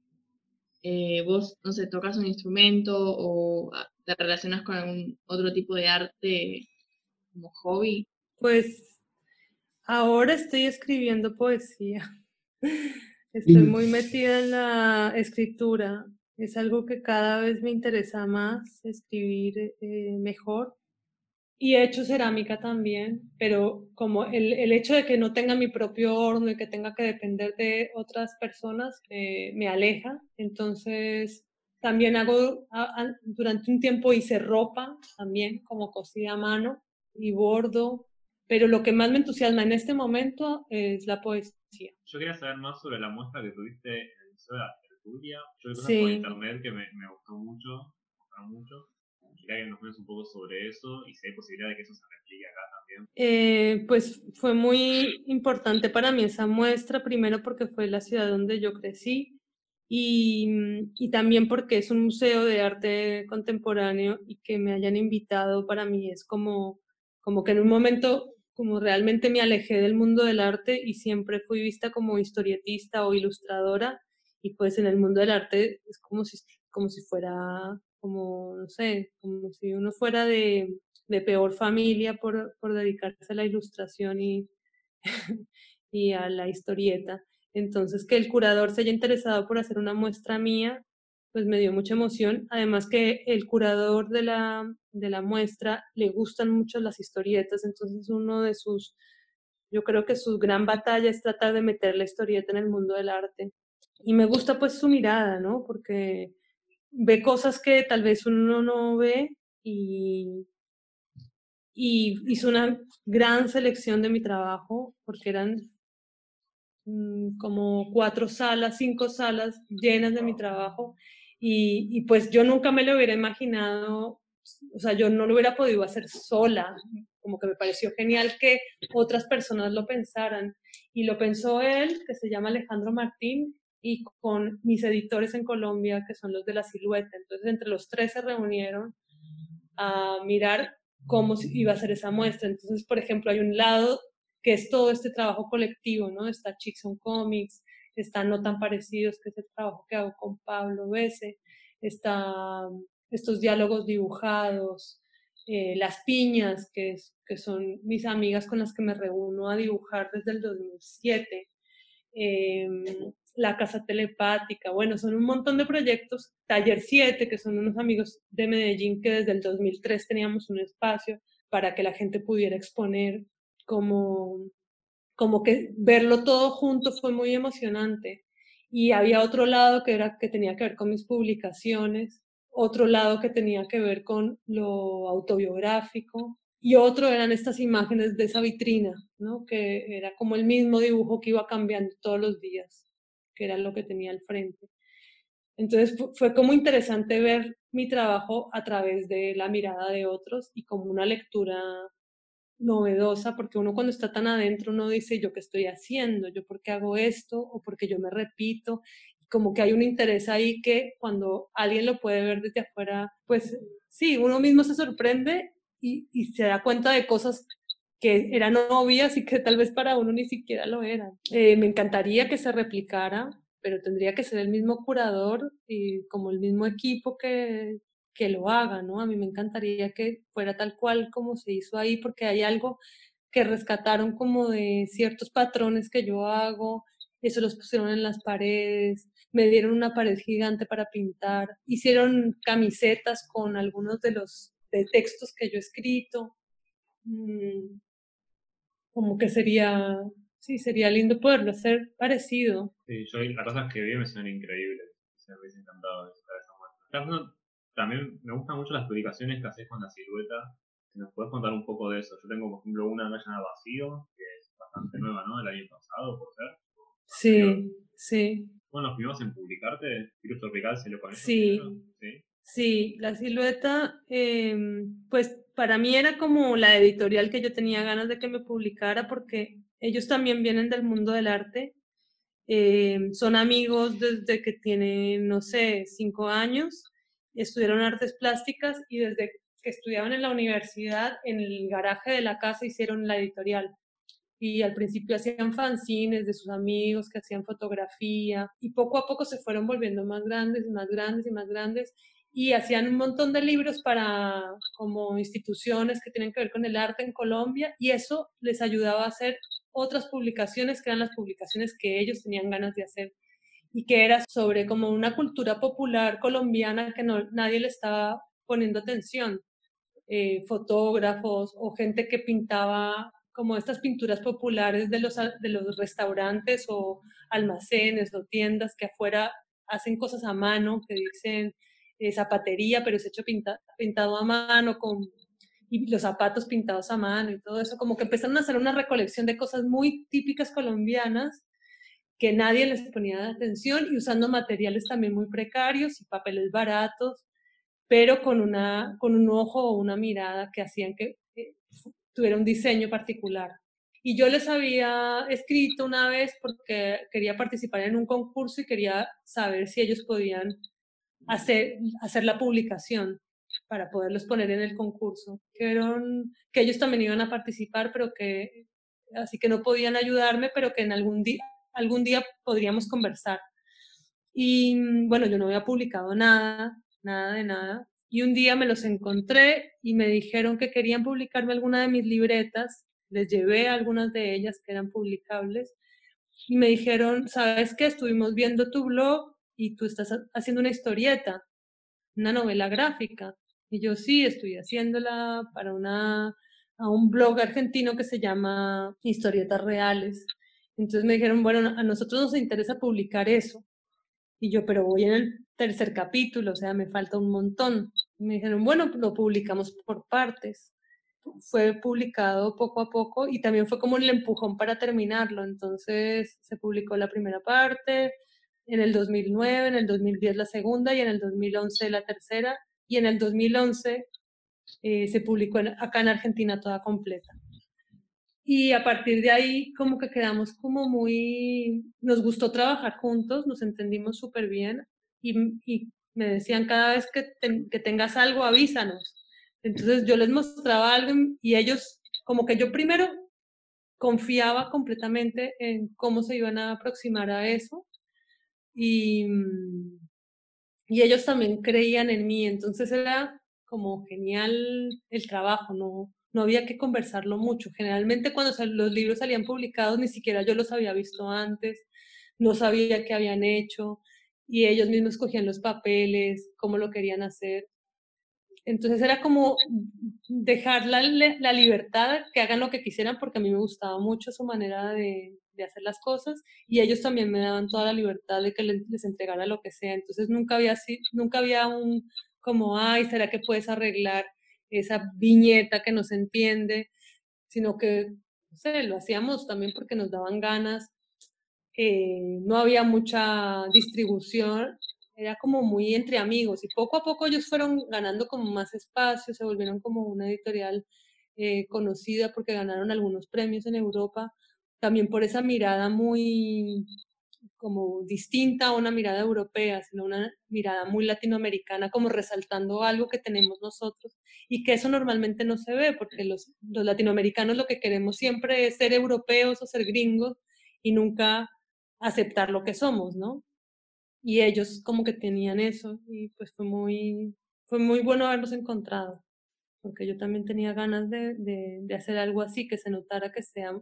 ¿Vos, no sé, tocas un instrumento o ah, te relacionas con algún otro tipo de arte como hobby? Pues Ahora estoy escribiendo poesía. Estoy muy metida en la escritura. Es algo que cada vez me interesa más, escribir eh, mejor. Y he hecho cerámica también, pero como el, el, hecho de que no tenga mi propio horno y que tenga que depender de otras personas eh, me aleja. Entonces, también hago, durante un tiempo hice ropa también, como cosida a mano y bordo pero lo que más me entusiasma en este momento es la poesía. Yo quería saber más sobre la muestra que tuviste en el Museo de la Tertulia. Yo vi cosas por internet que me, me gustó mucho, me mucho. Quería que nos cuentes un poco sobre eso y si hay posibilidad de que eso se replique acá también. Eh, pues fue muy importante para mí esa muestra, primero porque fue la ciudad donde yo crecí y, y, también porque es un museo de arte contemporáneo y que me hayan invitado para mí es como, como que en un momento como realmente me alejé del mundo del arte y siempre fui vista como historietista o ilustradora y pues en el mundo del arte es como si, como si fuera, como, no sé, como si uno fuera de, de peor familia por, por, dedicarse a la ilustración y, y a la historieta. Entonces, que el curador se haya interesado por hacer una muestra mía pues me dio mucha emoción. Además que el curador de la, de la muestra le gustan mucho las historietas, entonces uno de sus, yo creo que su gran batalla es tratar de meter la historieta en el mundo del arte. Y me gusta pues su mirada, ¿no? Porque ve cosas que tal vez uno no ve y, y hizo una gran selección de mi trabajo, porque eran mm, como cuatro salas, cinco salas llenas de mi trabajo y, pues yo nunca me lo hubiera imaginado, o sea, yo no lo hubiera podido hacer sola, como que me pareció genial que otras personas lo pensaran. Y lo pensó él, que se llama Alejandro Martín, y con mis editores en Colombia, que son los de la silueta. Entonces, entre los tres se reunieron a mirar cómo iba a ser esa muestra. Entonces, por ejemplo, hay un lado que es todo este trabajo colectivo, ¿no? Está Chicks on Comics, está No Tan Parecidos, que es el trabajo que hago con Pablo Bese, está estos diálogos dibujados, eh, Las Piñas, que, es, que son mis amigas con las que me reúno a dibujar desde el 2007, em, La Casa Telepática, bueno, son un montón de proyectos, Taller 7, que son unos amigos de Medellín que desde el 2003 teníamos un espacio para que la gente pudiera exponer como, como que verlo todo junto fue muy emocionante. Y había otro lado que, era, que tenía que ver con mis publicaciones, otro lado que tenía que ver con lo autobiográfico y otro eran estas imágenes de esa vitrina, ¿no? que era como el mismo dibujo que iba cambiando todos los días, que era lo que tenía al frente. Entonces fue como interesante ver mi trabajo a través de la mirada de otros y como una lectura novedosa, porque uno cuando está tan adentro, uno dice, yo qué estoy haciendo, yo por qué hago esto, o porque yo me repito, como que hay un interés ahí que cuando alguien lo puede ver desde afuera, pues sí, uno mismo se sorprende y, se da cuenta de cosas que eran obvias y que tal vez para uno ni siquiera lo eran. Eh, me encantaría que se replicara, pero tendría que ser el mismo curador y como el mismo equipo que, que lo haga, ¿no? A mí me encantaría que fuera tal cual como se hizo ahí, porque hay algo que rescataron como de ciertos patrones que yo hago, eso los pusieron en las paredes, me dieron una pared gigante para pintar, hicieron camisetas con algunos de los textos que yo he escrito. Mm, como que sería, sí, sería lindo poderlo hacer parecido. Sí, yo las cosas que vi me son increíbles. me hubiese encantado esa muestra. También me gustan mucho las publicaciones que haces con la silueta. Si nos puedes contar un poco de eso. Yo tengo, por ejemplo, una que se llama Vacío, que es bastante nueva, ¿no? Del año pasado, por ser. Sí, sí. Bueno, nos fuimos en publicarte, Virus Tropical, si lo conoces. Sí. sí. Sí, la silueta, em, pues para mí era como la editorial que yo tenía ganas de que me publicara porque ellos también vienen del mundo del arte, em, son amigos desde que tienen, no sé, cinco años, estudiaron artes plásticas y desde que estudiaban en la universidad, en el garaje de la casa hicieron la editorial. Y al principio hacían fanzines de sus amigos que hacían fotografía y poco a poco se fueron volviendo más grandes y más grandes y más grandes y hacían un montón de libros para como instituciones que tienen que ver con el arte en Colombia y eso les ayudaba a hacer otras publicaciones que eran las publicaciones que ellos tenían ganas de hacer y que era sobre como una cultura popular colombiana que no, nadie le estaba poniendo atención. Eh, fotógrafos o gente que pintaba como estas pinturas populares de los, de los restaurantes o almacenes o tiendas que afuera hacen cosas a mano, que dicen eh, zapatería, pero es hecho pintado a mano, con y los zapatos pintados a mano y todo eso, como que empezaron a hacer una recolección de cosas muy típicas colombianas que nadie les ponía atención y usando materiales también muy precarios y papeles baratos, pero con, una, con un ojo o una mirada que hacían que tuviera un diseño particular. Y yo les había escrito una vez porque quería participar en un concurso y quería saber si ellos podían hacer, hacer la publicación para poderlos poner en el concurso. Que, eran, que ellos también iban a participar, pero que así que no podían ayudarme, pero que en algún día, algún día podríamos conversar. Y bueno, yo no había publicado nada, nada de nada. Y un día me los encontré y me dijeron que querían publicarme alguna de mis libretas. Les llevé algunas de ellas que eran publicables. Y me dijeron, ¿sabes qué? Estuvimos viendo tu blog y tú estás haciendo una historieta, una novela gráfica. Y yo sí, estoy haciéndola para una, a un blog argentino que se llama Historietas Reales. Entonces me dijeron, bueno, a nosotros nos interesa publicar eso. Y yo, pero voy en el tercer capítulo, o sea, me falta un montón. me dijeron, bueno, lo publicamos por partes. Fue publicado poco a poco y también fue como el empujón para terminarlo. Entonces se publicó la primera parte, en el 2009, en el 2010 la segunda y en el 2011 la tercera. Y en el 2011 eh, se publicó acá en Argentina toda completa. Y a partir de ahí como que quedamos como muy, nos gustó trabajar juntos, nos entendimos súper bien y, y, me decían cada vez que, que tengas algo, avísanos. Entonces yo les mostraba algo y ellos, como que yo primero confiaba completamente en cómo se iban a aproximar a eso y, y ellos también creían en mí, entonces era como genial el trabajo, no, no había que conversarlo mucho. Generalmente cuando los libros salían publicados ni siquiera yo los había visto antes, no sabía qué habían hecho y ellos mismos cogían los papeles, cómo lo querían hacer. Entonces era como dejar la, libertad, que hagan lo que quisieran, porque a mí me gustaba mucho su manera de, de hacer las cosas y ellos también me daban toda la libertad de que les, entregara lo que sea. Entonces nunca había, nunca había un como, ay, ¿será que puedes arreglar esa viñeta que no se entiende? Sino que, lo hacíamos también porque nos daban ganas. Eh, no había mucha distribución era como muy entre amigos y poco a poco ellos fueron ganando como más espacio, se volvieron como una editorial eh, conocida porque ganaron algunos premios en Europa, también por esa mirada muy como distinta a una mirada europea, sino una mirada muy latinoamericana, como resaltando algo que tenemos nosotros y que eso normalmente no se ve, porque los, los latinoamericanos lo que queremos siempre es ser europeos o ser gringos y nunca aceptar lo que somos, ¿no? Y ellos como que tenían eso y pues fue muy, fue muy bueno haberlos encontrado, porque yo también tenía ganas de, de, hacer algo así, que se notara que, sea,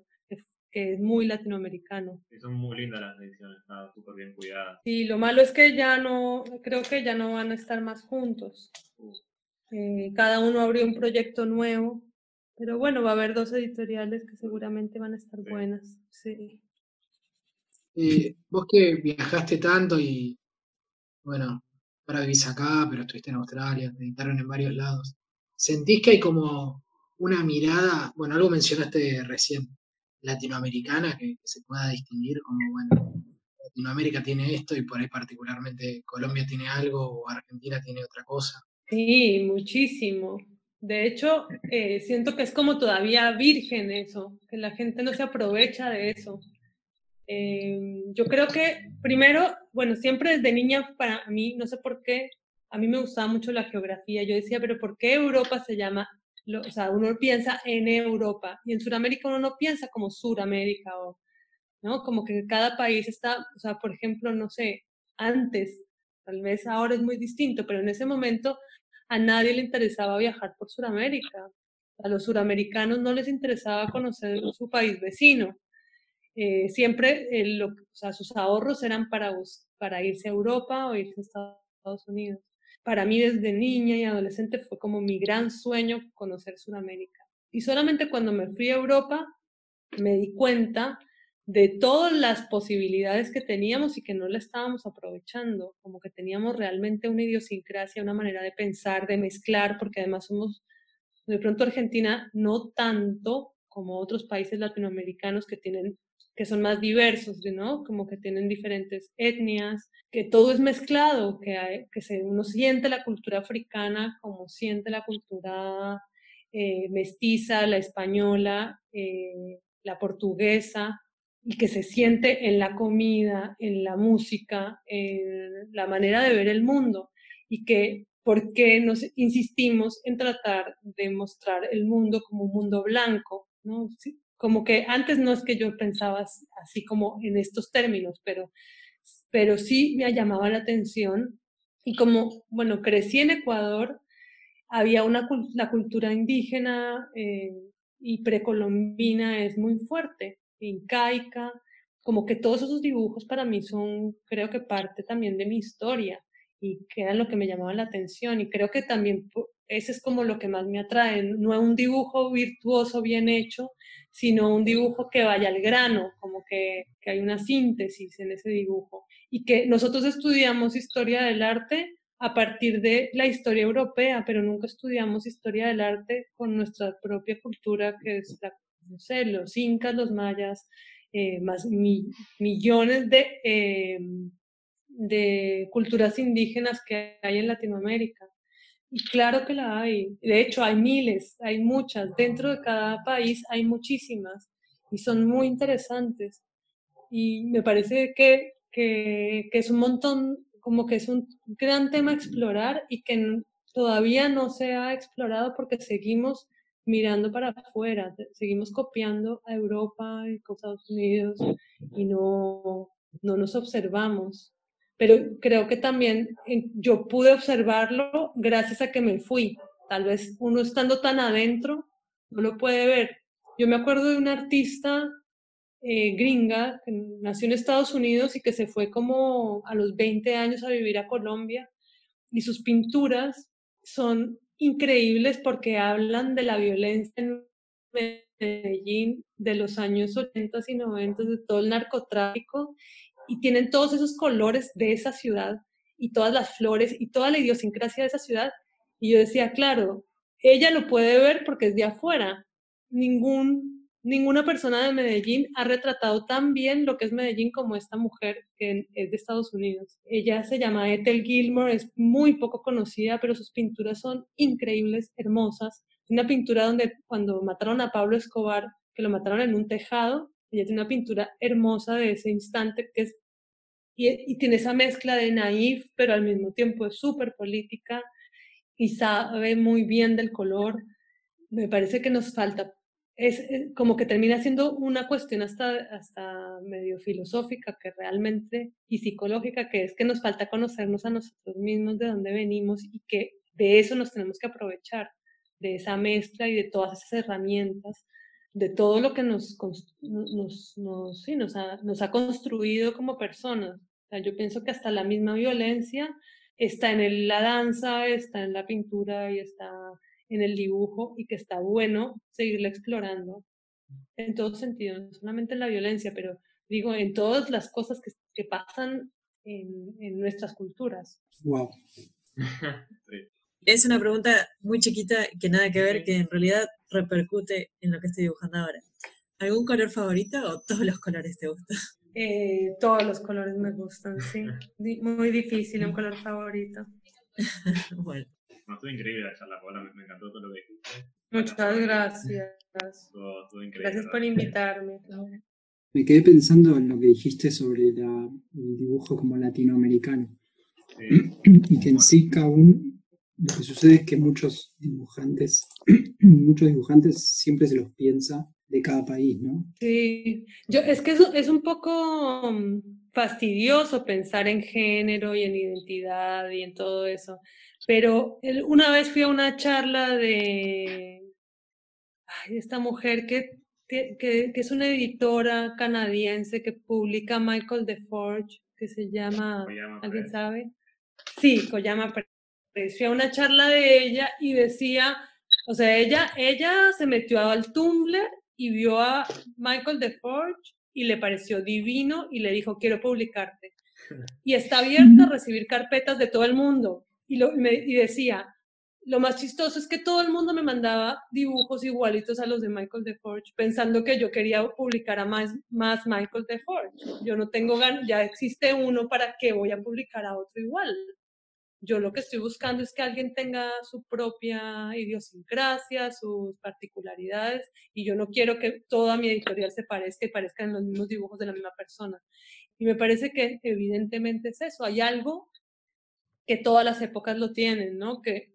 que, es muy latinoamericano. Y son muy lindas las ediciones, están súper bien cuidadas. Y lo malo es que ya no, creo que ya no van a estar más juntos. Eh, cada uno abrió un proyecto nuevo, pero bueno, va a haber dos editoriales que seguramente van a estar buenas. Sí. Eh, vos que viajaste tanto y, bueno, ahora vivís acá, pero estuviste en Australia, te editaron en varios lados. ¿Sentís que hay como una mirada, bueno, algo mencionaste recién, latinoamericana, que, se pueda distinguir como, bueno, Latinoamérica tiene esto y por ahí particularmente Colombia tiene algo o Argentina tiene otra cosa? Sí, muchísimo. De hecho, eh, siento que es como todavía virgen eso, que la gente no se aprovecha de eso. Em, yo creo que primero, bueno, siempre desde niña para mí, no sé por qué, a mí me gustaba mucho la geografía. Yo decía, pero ¿por qué Europa se llama? o sea, uno piensa en Europa y en Sudamérica uno no piensa como Suramérica o, ¿no? Como que cada país está, o sea, por ejemplo, no sé, antes, tal vez ahora es muy distinto, pero en ese momento a nadie le interesaba viajar por Sudamérica. A los suramericanos no les interesaba conocer su país vecino. Eh, siempre eh, sus ahorros eran para, para irse a Europa o irse a Estados Unidos. Para mí desde niña y adolescente fue como mi gran sueño conocer Sudamérica. Y solamente cuando me fui a Europa me di cuenta de todas las posibilidades que teníamos y que no la estábamos aprovechando, como que teníamos realmente una idiosincrasia, una manera de pensar, de mezclar, porque además somos, de pronto Argentina, no tanto como otros países latinoamericanos que tienen que son más diversos, ¿no? Como que tienen diferentes etnias, que todo es mezclado, que, hay, que se, uno siente la cultura africana como siente la cultura eh, mestiza, la española, eh, la portuguesa, y que se siente en la comida, en la música, en la manera de ver el mundo, y que por qué nos insistimos en tratar de mostrar el mundo como un mundo blanco, ¿no? Como que antes no es que yo pensaba así como en estos términos, pero, pero sí me llamaba la atención. Y como, bueno, crecí en Ecuador, había una la cultura indígena eh, y precolombina es muy fuerte, incaica, como que todos esos dibujos para mí son, creo que parte también de mi historia y que era lo que me llamaba la atención y creo que también ese es como lo que más me atrae, no es un dibujo virtuoso bien hecho, sino un dibujo que vaya al grano, como que, que, hay una síntesis en ese dibujo. Y que nosotros estudiamos historia del arte a partir de la historia europea, pero nunca estudiamos historia del arte con nuestra propia cultura, que es la, no sé, los incas, los mayas, eh, más millones de, eh, de culturas indígenas que hay en Latinoamérica. Y claro que la hay. De hecho, hay miles, hay muchas. Dentro de cada país hay muchísimas. y son muy interesantes. Y me parece que, que, que es un montón, como que es un gran tema a explorar y que todavía no se ha explorado porque seguimos mirando para afuera, seguimos copiando a Europa y a Estados Unidos y no, no nos observamos. Pero creo que también yo pude observarlo gracias a que me fui. Tal vez uno estando tan adentro no lo puede ver. Yo me acuerdo de una artista eh, gringa que nació en Estados Unidos y que se fue como a los 20 años a vivir a Colombia y sus pinturas son increíbles porque hablan de la violencia en Medellín de los años 80 y 90, de todo el narcotráfico, y tienen todos esos colores de esa ciudad y todas las flores y toda la idiosincrasia de esa ciudad. Y yo decía, claro, ella lo puede ver porque es de afuera. Ningún, ninguna persona de Medellín ha retratado tan bien lo que es Medellín como esta mujer que es de Estados Unidos. Ella se llama Ethel Gilmore, es muy poco conocida, pero sus pinturas son increíbles, hermosas. Una pintura donde cuando mataron a Pablo Escobar, que lo mataron en un tejado, ella tiene una pintura hermosa de ese instante que es y, tiene esa mezcla de naif, pero al mismo tiempo es súper política y sabe muy bien del color. Me parece que nos falta, es, es como que termina siendo una cuestión hasta, hasta medio filosófica que realmente y psicológica, que es que nos falta conocernos a nosotros mismos de dónde venimos y que de eso nos tenemos que aprovechar, de esa mezcla y de todas esas herramientas de todo lo que nos, nos, nos, sí, nos, ha, nos ha construido como personas. O sea, yo pienso que hasta la misma violencia está en el, la danza, está en la pintura y está en el dibujo y que está bueno seguirla explorando en todo sentido, no solamente en la violencia, pero digo, en todas las cosas que, que pasan en, en, nuestras culturas. Wow. sí. Es una pregunta muy chiquita que nada que ver, que en realidad repercute en lo que estoy dibujando ahora. ¿Algún color favorito o todos los colores te gustan? Eh, todos los colores me gustan, sí. Muy difícil un color favorito. bueno. No, estuvo increíble la charla, Paola, me, me, encantó todo lo que dijiste. Muchas gracias. Todo, todo increíble, gracias por invitarme. Me quedé pensando en lo que dijiste sobre la, el dibujo como latinoamericano. Sí. Y que en sí cada uno, lo que sucede es que muchos dibujantes, muchos dibujantes siempre se los piensa de cada país, ¿no? Sí, yo es que es, es un poco mm, fastidioso pensar en género y en identidad y en todo eso, pero el, una vez fui a una charla de ay, esta mujer que, que, que, es una editora canadiense que publica Michael DeForge, que se llama, ¿alguien sabe? Sí, Koyama. Fui a una charla de ella y decía, o sea, ella, ella se metió al Tumblr y vio a Michael DeForge y le pareció divino y le dijo, quiero publicarte. Y está abierta a recibir carpetas de todo el mundo. Y, lo, y, me, y decía, lo más chistoso es que todo el mundo me mandaba dibujos igualitos a los de Michael DeForge, pensando que yo quería publicar a más, más Michael DeForge. Yo no tengo ganas, ya existe uno, ¿para qué voy a publicar a otro igual? Yo lo que estoy buscando es que alguien tenga su propia idiosincrasia, sus particularidades, y yo no quiero que toda mi editorial se parezca y parezcan los mismos dibujos de la misma persona. Y me parece que evidentemente es eso. Hay algo que todas las épocas lo tienen, ¿no? Que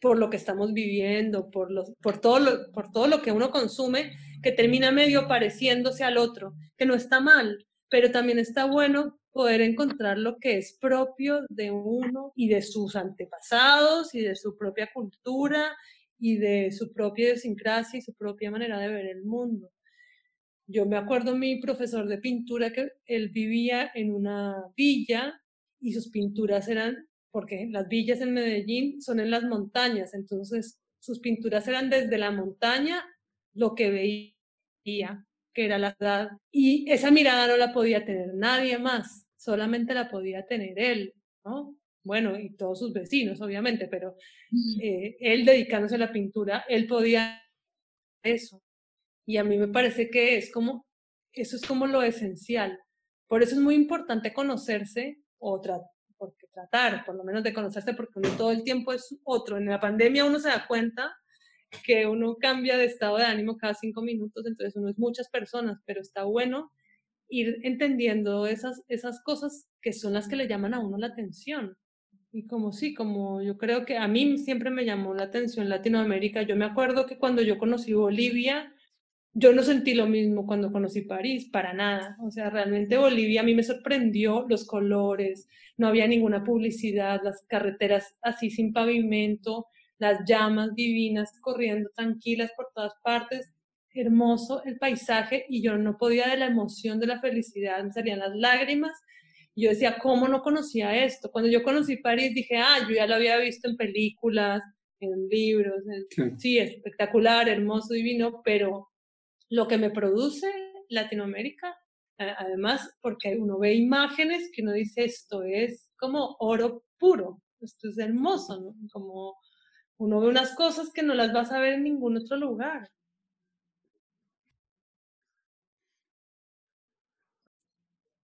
por lo que estamos viviendo, por, los, por, todo lo, por todo lo que uno consume, que termina medio pareciéndose al otro, que no está mal, pero también está bueno poder encontrar lo que es propio de uno y de sus antepasados y de su propia cultura y de su propia idiosincrasia y su propia manera de ver el mundo. Yo me acuerdo mi profesor de pintura que él vivía en una villa y sus pinturas eran, porque las villas en Medellín son en las montañas, entonces sus pinturas eran desde la montaña lo que veía, que era la edad, y esa mirada no la podía tener nadie más, solamente la podía tener él, ¿no? Bueno, y todos sus vecinos, obviamente, pero eh, él dedicándose a la pintura, él podía eso. Y a mí me parece que es como, eso es como lo esencial. Por eso es muy importante conocerse o porque tratar, por lo menos de conocerse, porque uno todo el tiempo es otro. En la pandemia uno se da cuenta que uno cambia de estado de ánimo cada cinco minutos, entonces uno es muchas personas, pero está bueno ir entendiendo esas, esas cosas que son las que le llaman a uno la atención. Y como sí, como yo creo que a mí siempre me llamó la atención Latinoamérica. Yo me acuerdo que cuando yo conocí Bolivia, yo no sentí lo mismo cuando conocí París, para nada. O sea, realmente Bolivia a mí me sorprendió los colores, no había ninguna publicidad, las carreteras así sin pavimento, las llamas divinas corriendo tranquilas por todas partes, hermoso el paisaje y yo no podía de la emoción, de la felicidad, me salían las lágrimas. Y yo decía, ¿cómo no conocía esto? Cuando yo conocí París dije, ah, yo ya lo había visto en películas, en libros, sí, espectacular, hermoso, divino, pero lo que me produce Latinoamérica, además, porque uno ve imágenes que uno dice, esto es como oro puro, esto es hermoso, ¿no? Como uno ve unas cosas que no las vas a ver en ningún otro lugar.